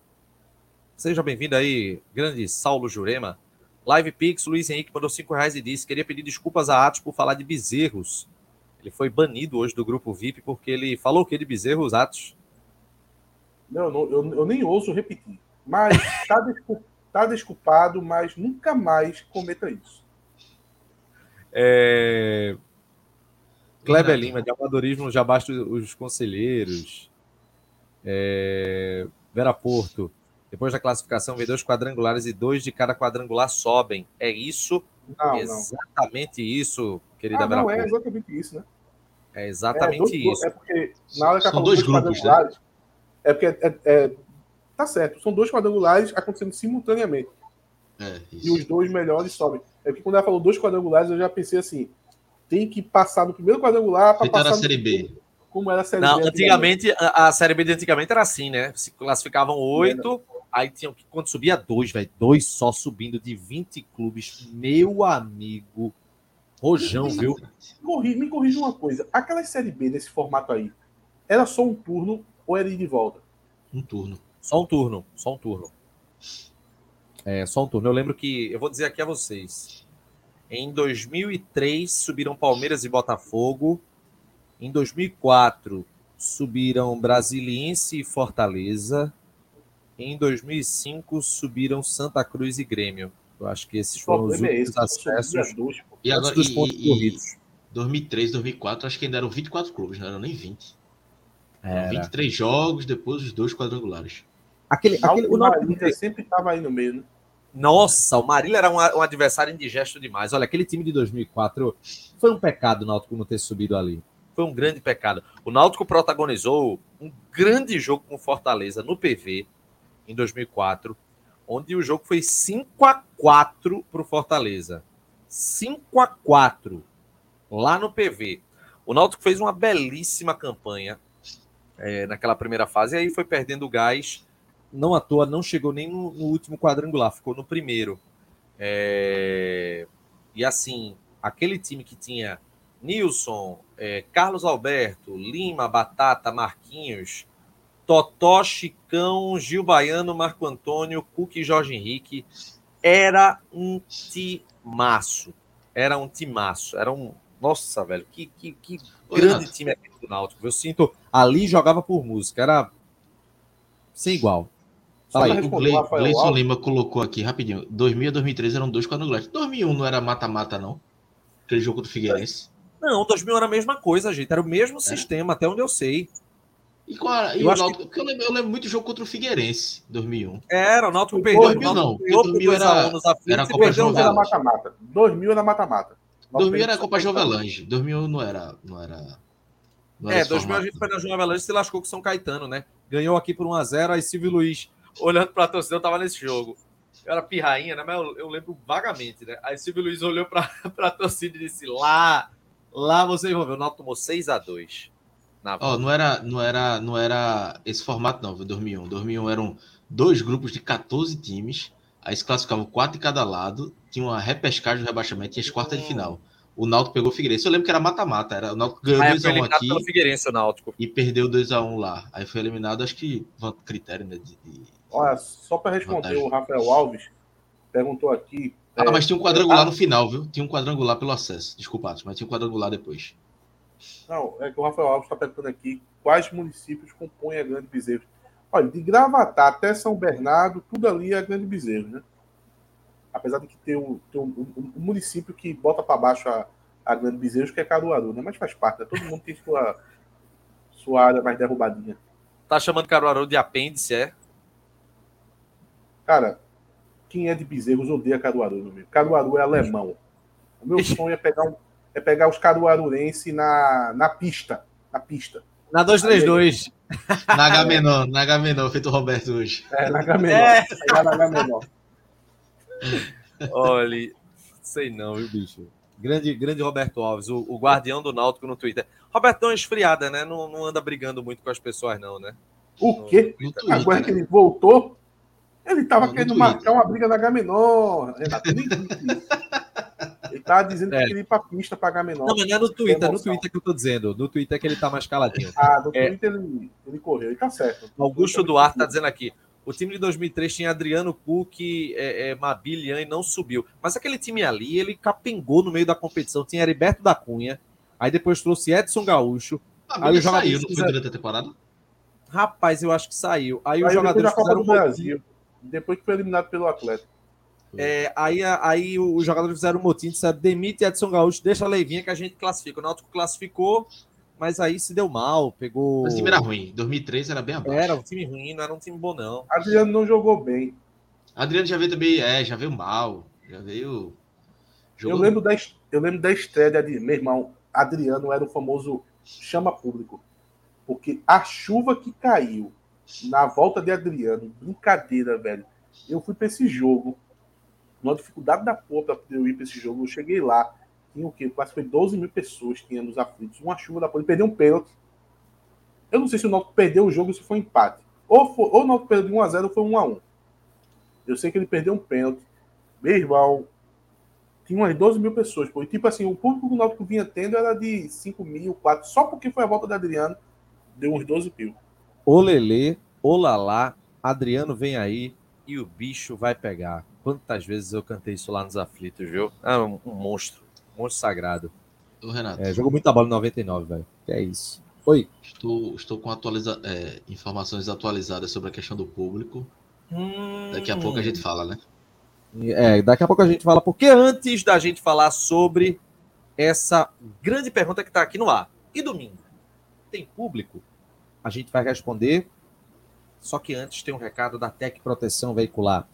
Seja bem-vindo aí, grande Saulo Jurema. Live Pix, Luiz Henrique mandou 5 reais e disse: queria pedir desculpas a Atos por falar de bezerros. Ele foi banido hoje do grupo VIP porque ele falou o que de bezerros, Atos? Não, não eu, eu, nem ouso repetir. Mas tá, desculp, tá desculpado, mas nunca mais cometa isso. É... Kleber Lima, de amadorismo já basta os conselheiros. É... Vera Porto. Depois da classificação, vem dois quadrangulares e dois de cada quadrangular sobem. É isso? Não, exatamente não. isso, querida ah, Não, é exatamente isso, né? É exatamente é, dois, isso. É porque na hora que são dois, dois grupos, né? é porque é, é, tá certo, são dois quadrangulares acontecendo simultaneamente. É, e os dois melhores sobem. É porque quando ela falou dois quadrangulares, eu já pensei assim: tem que passar no primeiro quadrangular para passar. na Série B. Como era a Série Não, B. Antigamente, a, a Série B de antigamente era assim, né? Se classificavam oito. Aí tinha que quando subia dois, velho, dois só subindo de 20 clubes. Meu amigo, rojão, me, viu? Me, me corrija uma coisa. Aquela série B nesse formato aí, era só um turno ou era ir de volta? Um turno. Só um turno, só um turno. É, só um turno. Eu lembro que, eu vou dizer aqui a vocês. Em 2003 subiram Palmeiras e Botafogo. Em 2004 subiram Brasiliense e Fortaleza. Em 2005 subiram Santa Cruz e Grêmio. Eu acho que esses foram os é últimos esse, acessos dois. E agora, dos e, pontos e- corridos. 2003, 2004, acho que ainda eram 24 clubes, não eram nem 20. Eram Era. 23 jogos, depois os dois quadrangulares. Aquele, aquele, o Náutico Marília sempre tava aí no meio, né? Nossa, o Marília era um, um adversário indigesto demais. Olha, aquele time de 2004 foi um pecado o Náutico não ter subido ali. Foi um grande pecado. O Náutico protagonizou um grande jogo com Fortaleza no PV em 2004, onde o jogo foi 5 a 4 para o Fortaleza. 5 a 4 lá no PV. O Náutico fez uma belíssima campanha é, naquela primeira fase e aí foi perdendo gás não à toa, não chegou nem no, no último quadrangular, ficou no primeiro. É, E assim, aquele time que tinha Nilson, é, Carlos Alberto, Lima, Batata, Marquinhos, Totó, Chicão, Gil Baiano, Marco Antônio, Cuca e Jorge Henrique, era um timaço. Era um timaço. Era um. Nossa, velho, que, que, que grande time aquele do Náutico. Eu sinto. Ali jogava por música, era sem igual. Fala aí. O Gleison Lima colocou aqui rapidinho. 2000 a 2003 eram dois quadrangulares. 2001 não era mata-mata, não? Aquele jogo do Figueirense. Não, 2000 era a mesma coisa, gente. Era o mesmo sistema, até onde eu sei. E, qual era- e Eu Náutico, porque eu lembro, eu lembro muito do jogo contra o Figueirense, 2001. Era, o Náutico perdeu. 2000 o Náutico não, ganhou por 2000 2 a era- 1 nos aflitos era a e Copa 2000 Veloso. mata-mata. 2000 era mata-mata. Domingo era a Copa Jovelange. 2001 não era. Não era, não era É, esse 2000 a formato. gente foi na João Avelange e se lascou com o São Caetano, né? Ganhou aqui por 1x0, aí Silvio Luiz, olhando pra torcida, eu tava nesse jogo. Eu era pirrainha, né? Mas eu, eu lembro vagamente, né? Aí Silvio Luiz olhou pra, pra torcida e disse: lá, lá vocês vão ver. O Náutico tomou 6x2. Na Ó, não era, não era, não era esse formato não, viu, 2001. 2001 eram dois grupos de 14 times, aí se classificavam quatro de cada lado, tinha uma repescagem do rebaixamento e as quartas de final. O Náutico pegou o Figueirense. Eu lembro que era mata-mata, era o Náutico ganhou Aí foi 2x1 eliminado aqui pelo Figueirense, o Náutico. e perdeu 2x1 lá. Aí foi eliminado, acho que critério, né? de- de- Olha, só para responder, Vantagem. o Rafael Alves perguntou aqui. Ah, é, mas tinha um quadrangular no final, viu? Tinha um quadrangular pelo acesso. Desculpa, Atos, mas tinha um quadrangular depois. Não, é que o Rafael Alves está perguntando aqui quais municípios compõem a Grande Bezerro. Olha, de Gravatar até São Bernardo, tudo ali é Grande Bezerro, né? Apesar de que tem um, tem um, um- um município que bota para baixo a, a Grande Bezerro, que é Caruaru, né? Mas faz parte, né? Todo mundo tem sua, sua área mais derrubadinha. Tá chamando Caruaru de apêndice, é? Cara, quem é de Bezerros odeia Caruaru, meu amigo. Caruaru é alemão. O meu sonho é pegar, um, é pegar os caruarurenses na, na pista. Na pista. Na 232. Na H menor, na H menor, feito o Roberto hoje. É, na H menor. É. Pegar na H menor. Olha, sei não, viu, bicho? Grande, grande Roberto Alves, o, o guardião do Náutico no Twitter. Roberto é uma esfriada, né? Não, não anda brigando muito com as pessoas, não, né? O quê? No Agora Twitter. que ele voltou, ele tava No querendo Twitter. marcar uma briga na H menor. Renato, disse isso. Ele tava dizendo É. que queria ir pra pista H menor. Não, mas não é no Twitter, é no. Twitter que eu tô dizendo. No Twitter é que ele tá mais caladinho. Ah, no É. Twitter ele, ele correu, e tá certo. Augusto Duarte tá dizendo aqui. O time de 2003 tinha Adriano Cook, é, é, Mabilian e não subiu. Mas aquele time ali, ele capengou no meio da competição. Tinha Heriberto da Cunha, aí depois trouxe Edson Gaúcho. Ah, Aí ele o jogador saiu, não foi durante a temporada? Rapaz, eu acho que saiu. Aí, Aí os depois jogadores fizeram um motim. Brasil. Depois que foi eliminado pelo Atlético. É, aí, aí os jogadores fizeram um motim, disseram, demite Edson Gaúcho, deixa a Leivinha que a gente classifica. O Náutico classificou, mas aí se deu mal, pegou... Mas o time era ruim. 2003 era bem abaixo. Era um time ruim, não era um time bom, não. Adriano não jogou bem. Adriano já veio também, é, já veio mal. Já veio. Eu Jogou- lembro, da, eu lembro da estreia de meu irmão. Adriano era o famoso chama público. Porque a chuva que caiu na volta de Adriano, brincadeira, velho. Eu fui pra esse jogo, numa dificuldade da porra pra poder ir pra esse jogo. Eu cheguei lá, tinha o quê? Quase foi 12 mil pessoas que nos aflitos. Uma chuva da porra. Ele perdeu um pênalti. Eu não sei se o Náutico perdeu o jogo se foi empate. Ou, foi, ou o Náutico perdeu de 1x0 ou foi 1x1. Eu sei que ele perdeu um pênalti. Meu irmão, tinha umas 12 mil pessoas, pô. E tipo assim, o público que o Náutico vinha tendo era de 5 mil, 4, só porque foi a volta da Adriano, deu uns 12 mil. O Lelê, o Lalá, Adriano vem aí e o bicho vai pegar. Quantas vezes eu cantei isso lá nos aflitos, viu? Ah, um, um monstro. Um monstro sagrado. Ô, Renato, É, jogou muita bola em 99, velho. Que é isso. Oi. estou, estou com atualiza... é, informações atualizadas sobre a questão do público. Daqui a pouco a gente fala, né? É, daqui a pouco a gente fala, porque antes da gente falar sobre essa grande pergunta que está aqui no ar. E domingo? Tem público? A gente vai responder. Só que antes tem um recado da Tec Proteção Veicular.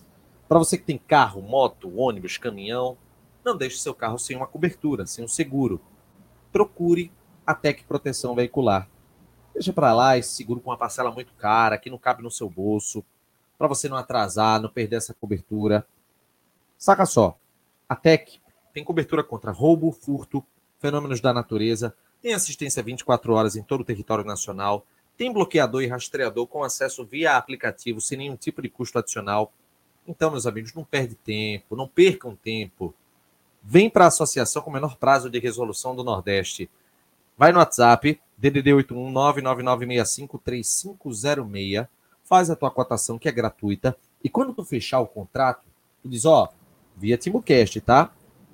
Para você que tem carro, moto, ônibus, caminhão, não deixe seu carro sem uma cobertura, sem um seguro. Procure a Tec Proteção Veicular. Deixa para lá esse seguro com uma parcela muito cara, que não cabe no seu bolso, para você não atrasar, não perder essa cobertura. Saca só, a Tec tem cobertura contra roubo, furto, fenômenos da natureza, tem assistência 24 horas em todo o território nacional, tem bloqueador e rastreador com acesso via aplicativo sem nenhum tipo de custo adicional. Então, meus amigos, não perde tempo, não percam tempo. Vem para a associação com o menor prazo de resolução do Nordeste. Vai no WhatsApp, DDD 81 999653506, faz a tua cotação que é gratuita e quando tu fechar o contrato, tu diz, ó, via TimoCast, tá?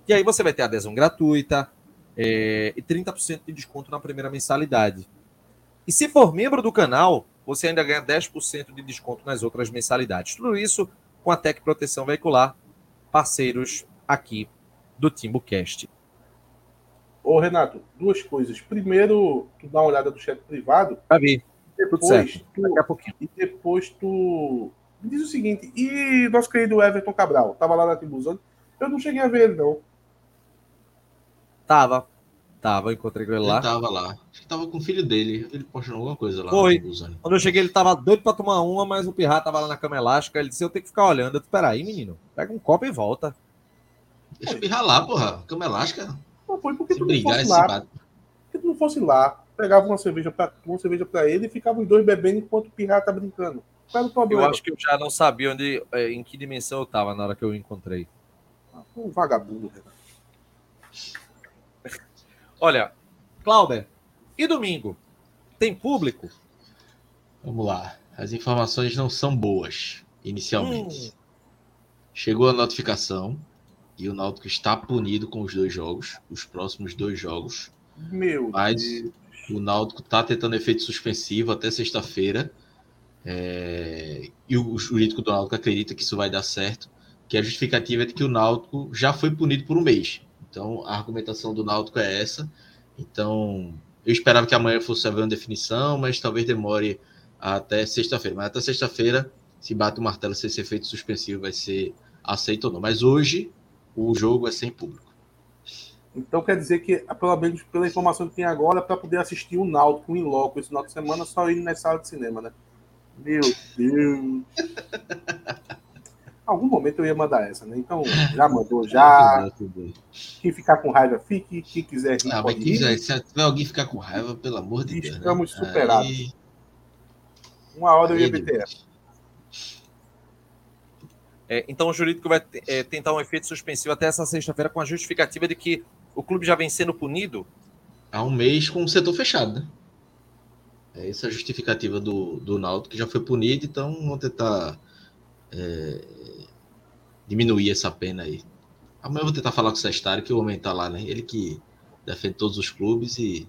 E aí você vai ter adesão gratuita é, e 30% de desconto na primeira mensalidade. E se for membro do canal, você ainda ganha 10% de desconto nas outras mensalidades. Tudo isso com a Tec Proteção Veicular, parceiros aqui do TimbuCast. Ô, Renato, duas coisas. Primeiro, tu dá uma olhada no chat privado. Vai vir. Depois, tu, Daqui a pouquinho. E depois tu me diz o seguinte, e nosso querido Everton Cabral? Tava lá na Timbuzone. Eu não cheguei a ver ele, não. Tava. Tava, encontrei com ele lá. Ele tava lá. Acho que tava com o filho dele. Ele postou alguma coisa lá. Foi. Quando eu cheguei, ele tava doido pra tomar uma, mas o Pirra tava lá na cama elástica. Ele disse: Eu tenho que ficar olhando. Eu disse: Peraí, menino. Pega um copo e volta. Deixa o Pirra lá, porra. Cama elástica. Não foi porque tu não fosse lá. Porque tu não fosse lá. Pegava uma cerveja pra, uma cerveja pra ele e ficava os dois bebendo enquanto o Pirra tá brincando. Qual era o problema? Eu acho que eu já não sabia onde, é, em que dimensão eu tava na hora que eu encontrei. Um vagabundo, Renato. Olha, Clauber, e domingo? Tem público? Vamos lá. As informações não são boas, inicialmente. Hum. Chegou a notificação e o Náutico está punido com os dois jogos, os próximos dois jogos. Meu Mas Deus. o Náutico está tentando efeito suspensivo até sexta-feira. É... E o jurídico do Náutico acredita que isso vai dar certo, que a justificativa é de que o Náutico já foi punido por um mês. Então, a argumentação do Náutico é essa. Então, eu esperava que amanhã fosse haver uma definição, mas talvez demore até sexta-feira. Mas até sexta-feira, se bate o martelo se esse efeito suspensivo vai ser aceito ou não. Mas hoje, o jogo é sem público. Então quer dizer que, pelo menos pela informação que tem agora, para poder assistir o Náutico em loco esse final de semana, só ir na sala de cinema, né? Meu Deus! algum momento eu ia mandar essa, né? Então, já mandou, já. Quem ficar com raiva, fique. Quem quiser rir, ah, mas quiser, se tiver alguém ficar com raiva, pelo amor de Deus. Né? Estamos né? superados. Aí... Uma hora eu ia BTF. É, então o jurídico vai é, tentar um efeito suspensivo até essa sexta-feira com a justificativa de que o clube já vem sendo punido. Há um mês com o setor fechado, né? É essa a justificativa do, do Náutico, que já foi punido, então vão tentar é, diminuir essa pena aí. Amanhã eu vou tentar falar com o Sestário, que o homem tá lá, né? Ele que defende todos os clubes e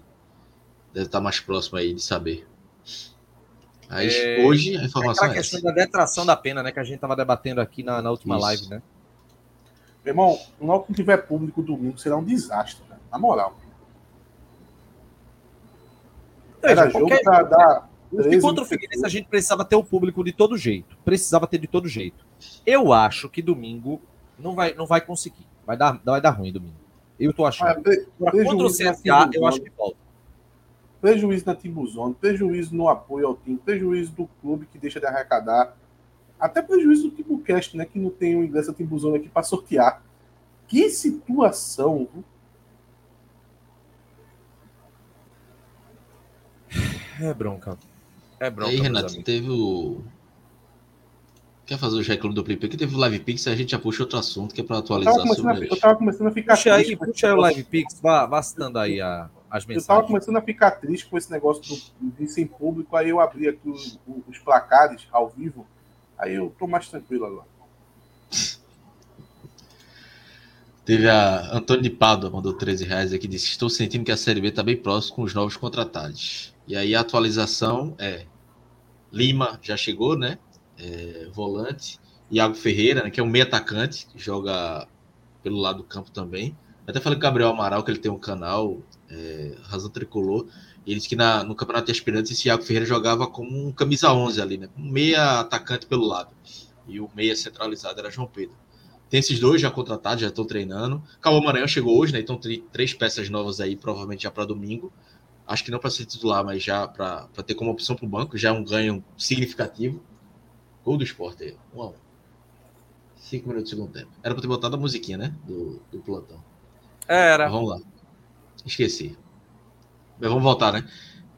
deve estar mais próximo aí de saber. Mas é... hoje a informação é, a questão da detração da pena, né? Que a gente tava debatendo aqui na, na última Isso. live, né? Meu irmão, logo que tiver público domingo será um desastre, né? na moral. Era jogo pra dar. E contra o Figueirense a gente precisava ter o público de todo jeito. Precisava ter de todo jeito. Eu acho que domingo não vai, não vai conseguir. Vai dar, vai dar ruim domingo. Eu tô achando. Ah, contra o CSA, eu acho que volta. Prejuízo na Timbuzone, prejuízo no apoio ao time, prejuízo do clube que deixa de arrecadar, até prejuízo do Timbucast, né? Que não tem o ingresso da Timbuzone aqui para sortear. Que situação! É bronca. É bronca. Aí, Renato, teve o Quer fazer o reclame do? Que teve o Live Pix, a gente já puxa outro assunto que é para atualizar eu sobre a, Eu tava começando a ficar puxa triste. Aí, puxa aí o Live Pix, vá, vá citando aí a, as mensagens. Eu tava começando a ficar triste com esse negócio do, disso em público, aí eu abri aqui os, os placares ao vivo, aí eu tô mais tranquilo agora. Teve a Antônio de Pádua, mandou 13 reais aqui, disse: Estou sentindo que a Série B está bem próximo com os novos contratados. E aí a atualização é: Lima já chegou, né? É, volante. Iago Ferreira, né, que é um meio atacante, que joga pelo lado do campo também. Eu até falei com o Gabriel Amaral, que ele tem um canal, é, Razão Tricolor, e ele disse que na, no Campeonato de Aspirantes esse Iago Ferreira jogava como um camisa 11 ali, né? Um meia atacante pelo lado. E o meia centralizado era João Pedro. Tem esses dois já contratados, já estão treinando. Cauã Maranhão chegou hoje, né? Então tem três peças novas aí, provavelmente já para domingo. Acho que não para ser titular, mas já para ter como opção para o banco. Já é um ganho significativo. Gol do esporte aí, um a um. Cinco minutos do segundo tempo. Era para ter botado a musiquinha, né? Do, do plantão. Era. Mas vamos lá. Esqueci. Mas vamos voltar, né?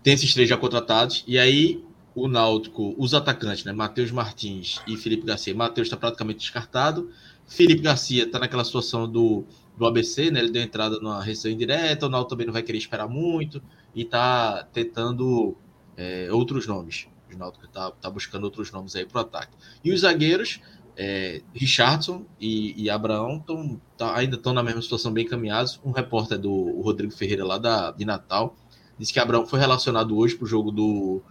Tem esses três já contratados. E aí, o Náutico, os atacantes, né? Matheus Martins e Felipe Garcia. Matheus está praticamente descartado. Felipe Garcia está naquela situação do, do ABC, né? Ele deu entrada numa restrição indireta, o Náutico também não vai querer esperar muito e está tentando é, outros nomes. O Náutico está tá buscando outros nomes aí para o ataque. E os zagueiros, é, Richardson e, e Abraão tão, tá, ainda estão na mesma situação, bem encaminhados. Um repórter do Rodrigo Ferreira, lá da, de Natal, disse que Abraão foi relacionado hoje para o jogo do,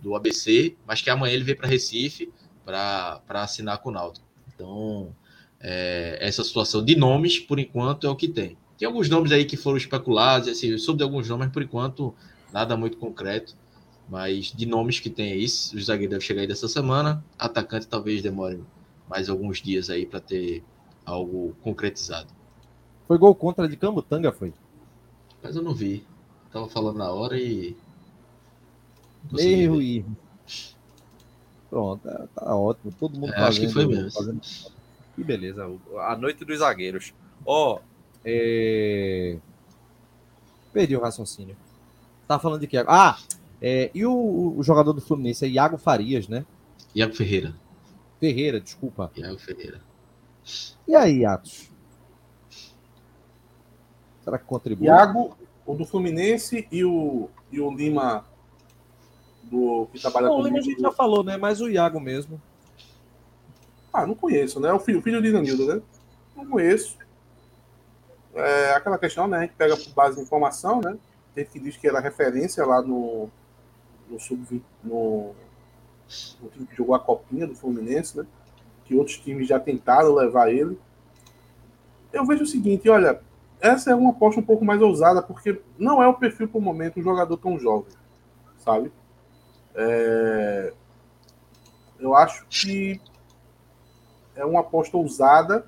do ABC, mas que amanhã ele veio para Recife para assinar com o Náutico. Então, é, essa situação de nomes, por enquanto, é o que tem. Tem alguns nomes aí que foram especulados, assim, sobre alguns nomes, por enquanto, nada muito concreto. Mas de nomes que tem aí, o zagueiro deve chegar aí dessa semana. Atacante talvez demore mais alguns dias aí para ter algo concretizado. Foi gol contra de Cambutanga, foi? Mas eu não vi. Tava falando na hora e. Erro, erro. Pronto, tá, tá, ótimo. Todo mundo é, fazendo, Acho que foi mesmo. Fazendo... Que beleza. A noite dos zagueiros. Ó, oh, é... perdi o raciocínio. Tá falando de que? Ah, é... e o, o, jogador do Fluminense é Iago Farias, né? Iago Ferreira. Ferreira, desculpa. Iago Ferreira. E aí, Atos? Será que contribui? Iago, o do Fluminense e o, e o Lima do que trabalha com o Lima a gente já falou, né? Mas o Iago mesmo. Ah, não conheço, né? O filho, o filho de Danilo, né? Não conheço. É aquela questão, né? A gente pega por base de informação, né? Tem que diz que era referência lá no, no sub no, no time que jogou a copinha do Fluminense, né? Que outros times já tentaram levar ele. Eu vejo o seguinte, olha, essa é uma aposta um pouco mais ousada, porque não é o perfil para o momento um jogador tão jovem, sabe? É... Eu acho que é uma aposta ousada,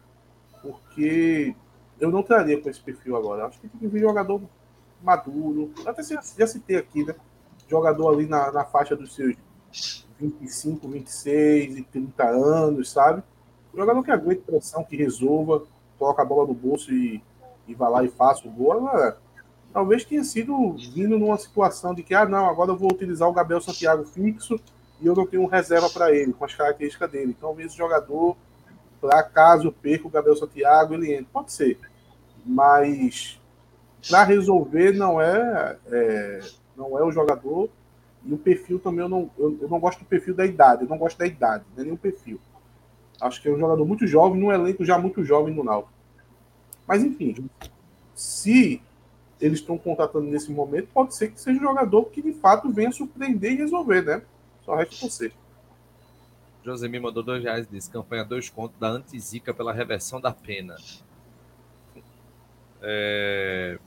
porque eu não traria com esse perfil agora. Acho que tem que vir jogador maduro. Até já citei aqui, né? Jogador ali na, na faixa dos seus 25, 26 e 30 anos, sabe? Jogador que aguente pressão, que resolva, coloca a bola no bolso e, e vai lá e faça o gol. talvez tenha sido vindo numa situação de que, ah, não, agora eu vou utilizar o Gabriel Santiago fixo e eu não tenho reserva para ele, com as características dele. Então, talvez esse jogador para caso perca o Gabriel Santiago, ele entra. Pode ser. Mas para resolver não é, é, não é o jogador. E o perfil também eu não, eu, eu, não gosto do perfil da idade. Eu não gosto da idade, não é o perfil. Acho que é um jogador muito jovem, num elenco já muito jovem no Náutico. Mas enfim, se eles estão contratando nesse momento, pode ser que seja um jogador que de fato venha surpreender e resolver, né? Só resta você. Josemi mandou dois reais disse campanha dois contos da Antizica pela reversão da pena. É...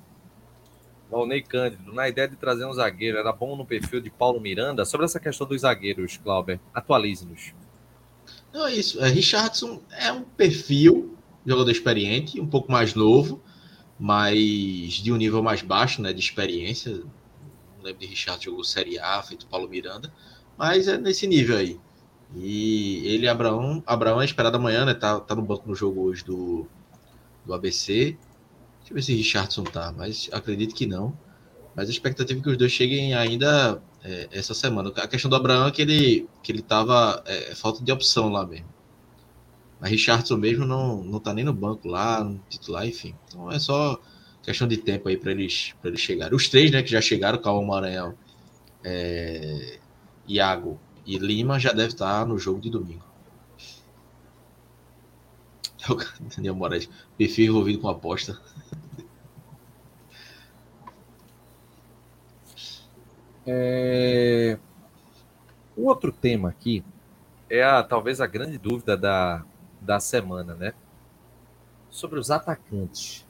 Valnei Cândido, na ideia de trazer um zagueiro, era bom no perfil de Paulo Miranda? Sobre essa questão dos zagueiros, Clauber, atualize-nos. Não, é isso. É, Richardson é um perfil, jogador experiente, um pouco mais novo, mas de um nível mais baixo, né, de experiência. Não lembro de Richardson jogou Série A, feito Paulo Miranda, mas é nesse nível aí. E ele Abraão, Abraão é esperado amanhã, né? Tá, tá no banco no jogo hoje do, do ABC. Deixa eu ver se Richardson tá, mas acredito que não. Mas a expectativa é que os dois cheguem ainda é, essa semana. A questão do Abraão é que ele, que ele tava. É, é falta de opção lá mesmo. Mas Richardson mesmo não, não tá nem no banco lá, no titular, enfim. Então é só questão de tempo aí para eles, eles chegarem. Os três, né, que já chegaram, Calma Maranhão, é, Iago e Lima já deve estar no jogo de domingo. Daniel Moraes, perfil envolvido com aposta. É... Outro tema aqui é a, talvez a grande dúvida da, da semana, né? Sobre os atacantes.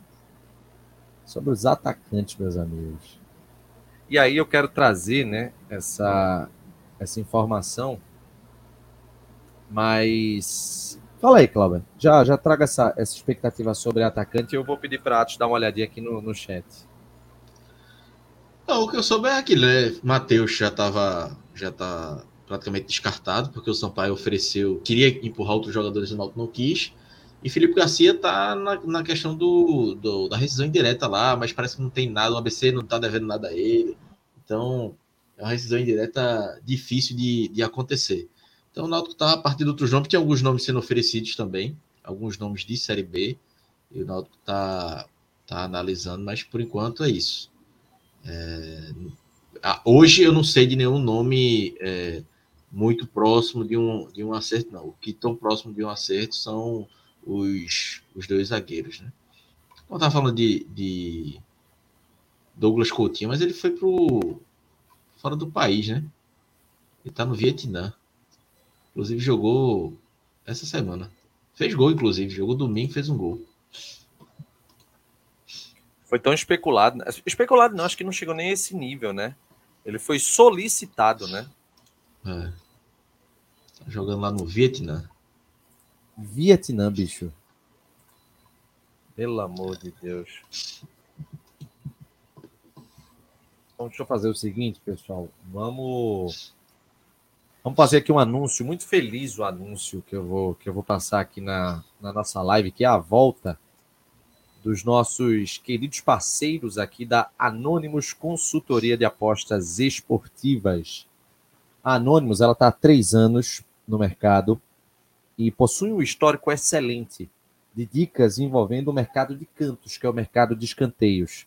Sobre os atacantes, meus amigos. E aí eu quero trazer, né, essa, essa informação, mas Fala aí, Cláudio. Já, já traga essa, essa expectativa sobre atacante eu vou pedir para Atos dar uma olhadinha aqui no, no chat. Não, o que eu soube é aquilo, né? Matheus já estava já tá praticamente descartado, porque o Sampaio ofereceu, queria empurrar outros jogadores e o Náutico não quis. E Felipe Garcia tá na, na questão do, do, da rescisão indireta lá, mas parece que não tem nada, o ABC não tá devendo nada a ele. Então, é uma rescisão indireta difícil de, de acontecer. Então o Náutico está a partir do outro nome, tem alguns nomes sendo oferecidos também, alguns nomes de Série B, e o Náutico está tá analisando, mas por enquanto é isso. É, hoje eu não sei de nenhum nome é, muito próximo de um, de um acerto, não. O que tão próximo de um acerto são os, os dois zagueiros, né? Eu estava falando de, de Douglas Coutinho, mas ele foi pro fora do país, né? Ele está no Vietnã. Inclusive jogou essa semana. Fez gol, inclusive. Jogou domingo fez um gol. Foi tão especulado. Especulado não, acho que não chegou nem a esse nível, né? Ele foi solicitado, né? É. Tá jogando lá no Vietnã. Vietnã, bicho. Pelo amor de Deus. Então, deixa eu fazer o seguinte, pessoal. Vamos Vamos fazer aqui um anúncio, muito feliz o anúncio que eu vou, que eu vou passar aqui na, na nossa live, que é a volta dos nossos queridos parceiros aqui da Anônimos Consultoria de Apostas Esportivas. A Anônimos ela está há três anos no mercado e possui um histórico excelente de dicas envolvendo o mercado de cantos, que é o mercado de escanteios.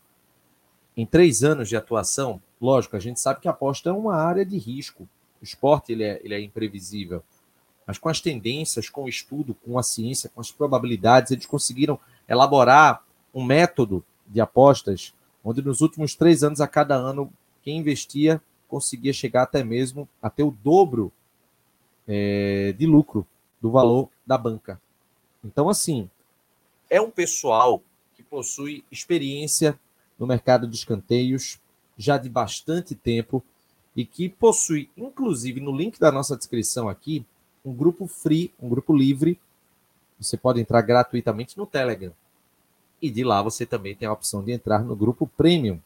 Em três anos de atuação, lógico, a gente sabe que a aposta é uma área de risco, o esporte ele é, ele é imprevisível. Mas com as tendências, com o estudo, com a ciência, com as probabilidades, eles conseguiram elaborar um método de apostas onde nos últimos três anos, a cada ano, quem investia conseguia chegar até mesmo a ter o dobro é, de lucro do valor da banca. Então, assim, é um pessoal que possui experiência no mercado de escanteios já de bastante tempo e que possui, inclusive, no link da nossa descrição aqui, um grupo free, um grupo livre. Você pode entrar gratuitamente no Telegram. E de lá você também tem a opção de entrar no grupo Premium,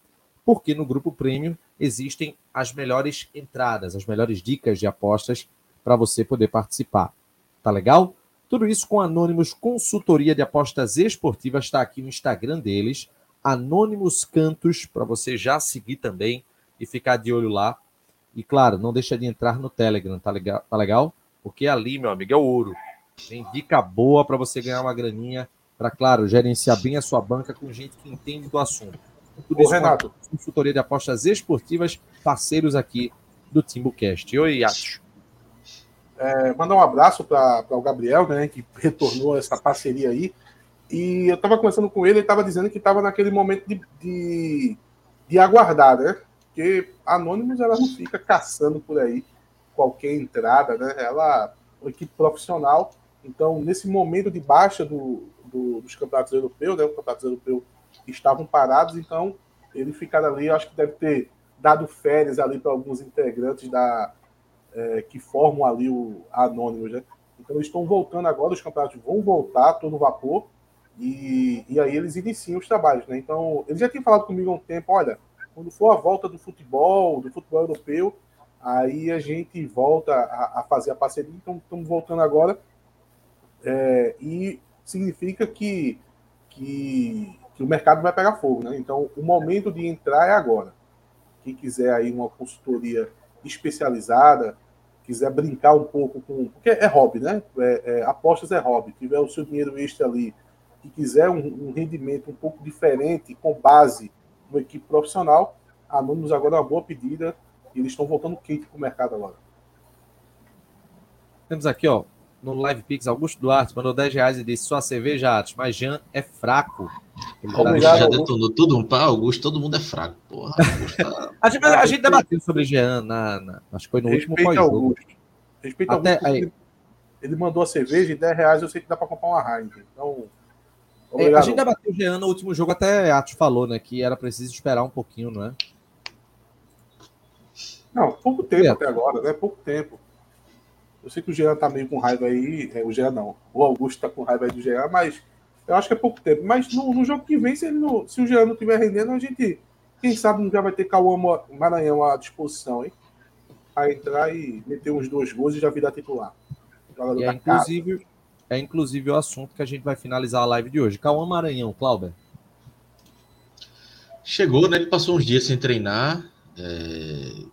porque no grupo Premium existem as melhores entradas, as melhores dicas de apostas para você poder participar. Tá legal? Tudo isso com Anônimos Consultoria de Apostas Esportivas está aqui no Instagram deles, Anônimos Cantos, para você já seguir também e ficar de olho lá. E claro, não deixa de entrar no Telegram, tá legal? Tá legal? Porque ali, meu amigo, é o ouro. Tem dica boa para você ganhar uma graninha, para, claro, gerenciar bem a sua banca com gente que entende do assunto. Tudo Ô, isso Renato. consultoria de apostas esportivas, parceiros aqui do TimbuCast. Oi, Yacho. É, mandar um abraço para o Gabriel, né, que retornou essa parceria aí. E eu estava conversando com ele, ele estava dizendo que estava naquele momento de, de, de aguardar, né? Porque Anonymous ela não fica caçando por aí qualquer entrada, né? Ela é uma equipe profissional. Então, nesse momento de baixa do, do, dos campeonatos europeus, né? Os campeonatos europeus estavam parados, então ele ficar ali, acho que deve ter dado férias ali para alguns integrantes da é, que formam ali o Anonymous, né? Então eles estão voltando agora, os campeonatos vão voltar todo vapor e, e aí eles iniciam os trabalhos, né? Então, ele já tinha falado comigo há um tempo, olha, quando for a volta do futebol, do futebol europeu, aí a gente volta a, a fazer a parceria. Então, estamos voltando agora. É, e significa que, que, que, o mercado vai pegar fogo. Né? Então, o momento de entrar é agora. Quem quiser aí uma consultoria especializada, quiser brincar um pouco com. Porque é hobby, né? É, é, apostas é hobby. Tiver o seu dinheiro extra ali e quiser um, um rendimento um pouco diferente, com base uma equipe profissional. A agora é uma boa pedida e eles estão voltando quente para o mercado agora. Temos aqui, ó, no Live Pix, Augusto Duarte mandou 10 reais e disse: sua cerveja, Atos, mas Jean é fraco. Ele Obrigado, tá... já detonou tudo um pau, Augusto, todo mundo é fraco, porra. Tá... a, gente, a gente debateu sobre Jean, na, na, acho que foi no Respeita último pós-jogo. Respeita Até, Augusto. Aí, Ele mandou a cerveja e 10 reais eu sei que dá para comprar uma Heineken. Então. É, a gente debateu o Jean no último jogo, até Atos falou, né? Que era preciso esperar um pouquinho, não é? Não, pouco tempo é. até agora, né? Pouco tempo. Eu sei que o Jean tá meio com raiva aí. É, o Jean não. O Augusto tá com raiva aí do Jean, mas eu acho que é pouco tempo. Mas no, no jogo que vem, se, não, se o Jean não estiver rendendo, a gente, quem sabe, já vai ter Cauã Maranhão à disposição, hein? A entrar e meter uns dois gols e já virar titular. E é, inclusive, é inclusive o assunto que a gente vai finalizar a live de hoje. Cauã Maranhão, Cláudio. Chegou, né? Ele passou uns dias sem treinar. É...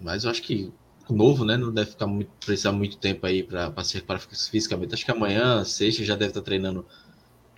Mas eu acho que novo, né? Não deve ficar muito, precisar muito tempo aí para se reparar fisicamente. Acho que amanhã, sexta, já deve estar treinando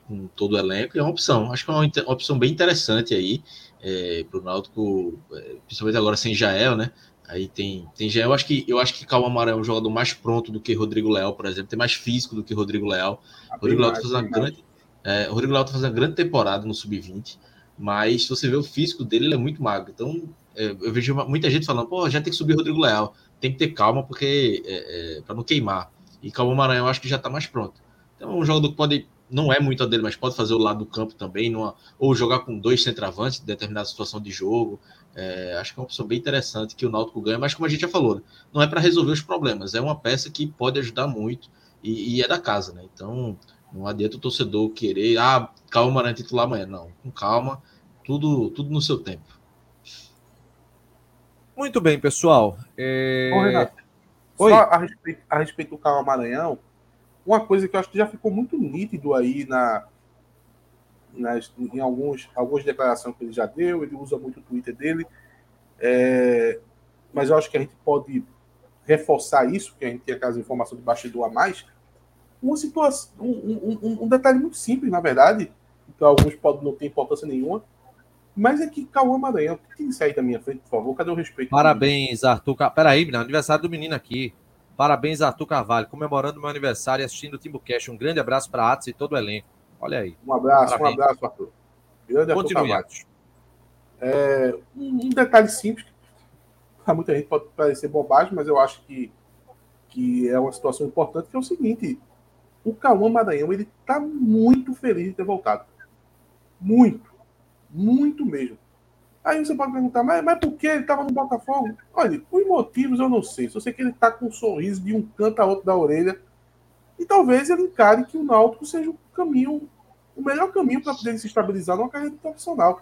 com todo o elenco. É uma opção. Acho que é uma, uma opção bem interessante aí é, para o Náutico, é, principalmente agora sem Jael, né? Aí tem, tem Jael. Eu acho que eu acho que Calma Amarelo é um jogador mais pronto do que Rodrigo Leal, por exemplo. Tem mais físico do que Rodrigo Leal. Ah, Rodrigo Leal está fazendo uma grande. É, Rodrigo Leal tá fazendo uma grande temporada no sub-20, mas se você vê o físico dele, ele é muito magro. Então, é, eu vejo muita gente falando, pô, já tem que subir Rodrigo Leal tem que ter calma porque é, é, para não queimar. E Calma Maranhão eu acho que já está mais pronto. Então é um jogador que pode, não é muito a dele, mas pode fazer o lado do campo também, numa, ou jogar com dois centravantes em determinada situação de jogo. É, acho que é uma opção bem interessante que o Náutico ganha, mas como a gente já falou, não é para resolver os problemas, é uma peça que pode ajudar muito e, e, é da casa, né? Então não adianta o torcedor querer, ah, calma, né, titular amanhã. Não, com calma, tudo, tudo no seu tempo. Muito bem, pessoal. É... Ô, Renato, Oi. Só a respeito, a respeito do Carlos Maranhão, uma coisa que eu acho que já ficou muito nítido aí na, nas, em alguns, algumas declarações que ele já deu, ele usa muito o Twitter dele, é, mas eu acho que a gente pode reforçar isso, porque a gente tem aquelas informações de bastidor a mais. Uma situação, um, um, um detalhe muito simples, na verdade, que alguns podem não ter importância nenhuma, mas é que Cauã Maranhão, tem que sair da minha frente, por favor. Cadê o respeito? Parabéns, Arthur. Peraí, menino, aniversário do menino aqui. Parabéns, Arthur Carvalho, comemorando meu aniversário e assistindo o Timbu Cash. Um grande abraço para Atos e todo o elenco. Olha aí. Um abraço, Parabéns. um abraço, Arthur. Grande Continue, Arthur. É, um, detalhe simples, para muita gente pode parecer bobagem, mas eu acho que, que é uma situação importante, que é o seguinte, o Cauã Maranhão, ele está muito feliz de ter voltado. Muito. Muito mesmo. Aí você pode perguntar, mas, mas por que ele estava no Botafogo? Olha, os motivos eu não sei. Só sei que ele está com um sorriso de um canto a outro da orelha. E talvez ele encare que o Náutico seja o caminho, o melhor caminho para poder se estabilizar numa carreira profissional.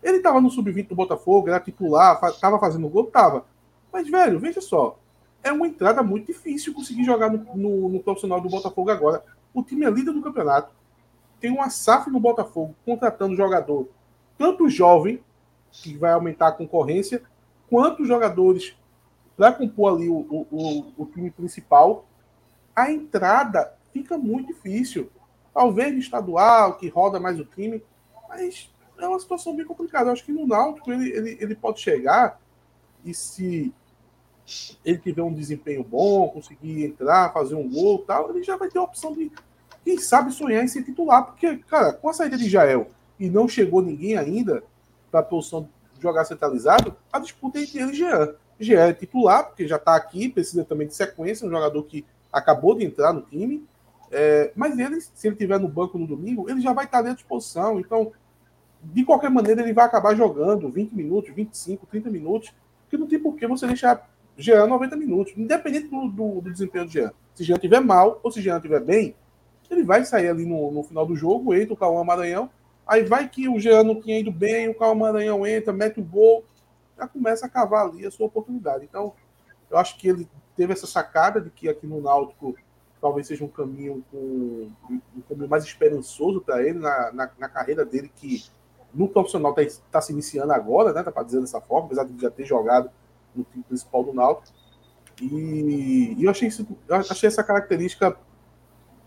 Ele estava no sub-20 do Botafogo, era titular, estava fazendo gol, estava. Mas, velho, veja só. É uma entrada muito difícil conseguir jogar no, no, no profissional do Botafogo agora. O time é líder do campeonato. Tem uma SAF no Botafogo contratando jogador tanto jovem, que vai aumentar a concorrência, quanto jogadores para compor ali o, o, o, time principal, a entrada fica muito difícil. Talvez no estadual, que roda mais o time, mas é uma situação bem complicada. Eu acho que no Náutico ele, ele, ele pode chegar e se ele tiver um desempenho bom, conseguir entrar, fazer um gol tal, ele já vai ter a opção de, quem sabe, sonhar em ser titular. Porque, cara, com a saída de Jael e não chegou ninguém ainda para a posição de jogar centralizado, a disputa é entre ele e Jean. Jean é titular, porque já está aqui, precisa também de sequência, um jogador que acabou de entrar no time. É, mas ele, se ele estiver no banco no domingo, ele já vai estar à disposição. Então, de qualquer maneira, ele vai acabar jogando 20 minutos, 25, 30 minutos, porque não tem por que você deixar Jean 90 minutos, independente do, do, do desempenho do Jean. Se Jean estiver mal ou se Jean estiver bem, ele vai sair ali no, no final do jogo, entra o Cauã Maranhão Aí vai que o Jean não tinha ido bem, o Carl Maranhão entra, mete o gol, já começa a cavar ali a sua oportunidade. Então, eu acho que ele teve essa sacada de que aqui no Náutico talvez seja um caminho com, um caminho mais esperançoso para ele na, na, na, carreira dele, que no profissional está tá se iniciando agora, né? Tá para dizer dessa forma, apesar de já ter jogado no time principal do Náutico. E, e eu achei, isso, eu achei essa característica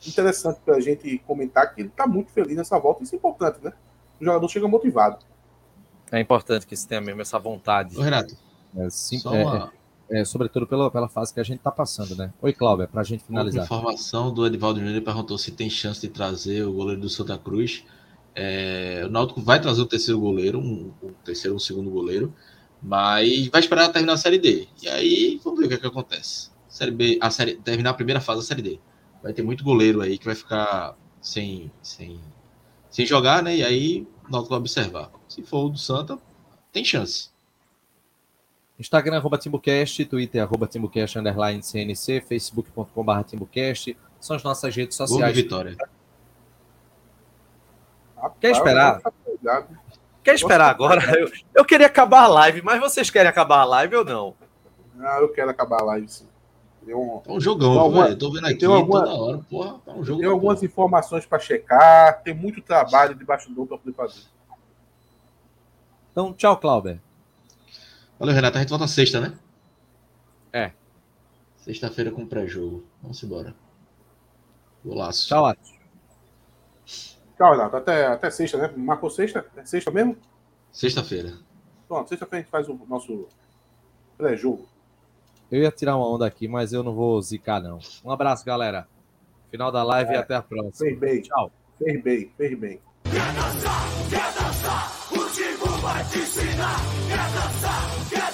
interessante para a gente comentar que ele está muito feliz nessa volta. Isso é importante, né? O jogador chega motivado. É importante que você tenha mesmo essa vontade. Ô, Renato, é, sim, é, uma... é, é, sobretudo pela, pela fase que a gente está passando, né? Oi, Cláudia, para a gente finalizar. Uma informação do Edivaldo Júnior perguntou se tem chance de trazer o goleiro do Santa Cruz. É, o Náutico vai trazer o terceiro goleiro, um, um terceiro, um segundo goleiro, mas vai esperar terminar a Série D. E aí, vamos ver o que, é que acontece. Série B, a série, terminar a primeira fase da Série D. Vai ter muito goleiro aí que vai ficar sem, sem, sem jogar, né? E aí o Náutico vai observar. Se for o do Santa, tem chance. Instagram, arroba TimbuCast, Twitter, arroba TimbuCast, underline CNC, facebook.com.br TimbuCast, são as nossas redes sociais. Vitória. Quer esperar? Quer esperar agora? Eu, eu queria acabar a live, mas vocês querem acabar a live ou não? Ah, eu quero acabar a live, sim. Tem um, tá um jogão, alguma, velho. Tô vendo aqui alguma, toda hora. Porra, tá um jogo. Tem algumas porra. informações para checar, tem muito trabalho debaixo do para poder fazer. Então, tchau, Clauber. Valeu, Renato. A gente volta sexta, né? É. Sexta-feira com pré-jogo. Vamos embora. Golaço. Tchau, Atos. Tchau, Renato. Até, até sexta, né? Marcou sexta? É sexta mesmo? Sexta-feira. Pronto, sexta-feira a gente faz o nosso pré-jogo. Eu ia tirar uma onda aqui, mas eu não vou zicar, não. Um abraço, galera. Final da live é, e até a próxima. Fez bem. Tchau. Fez bem, fez bem. Quer dançar, quer dançar, o Tigo vai te ensinar. Quer dançar, quer dançar.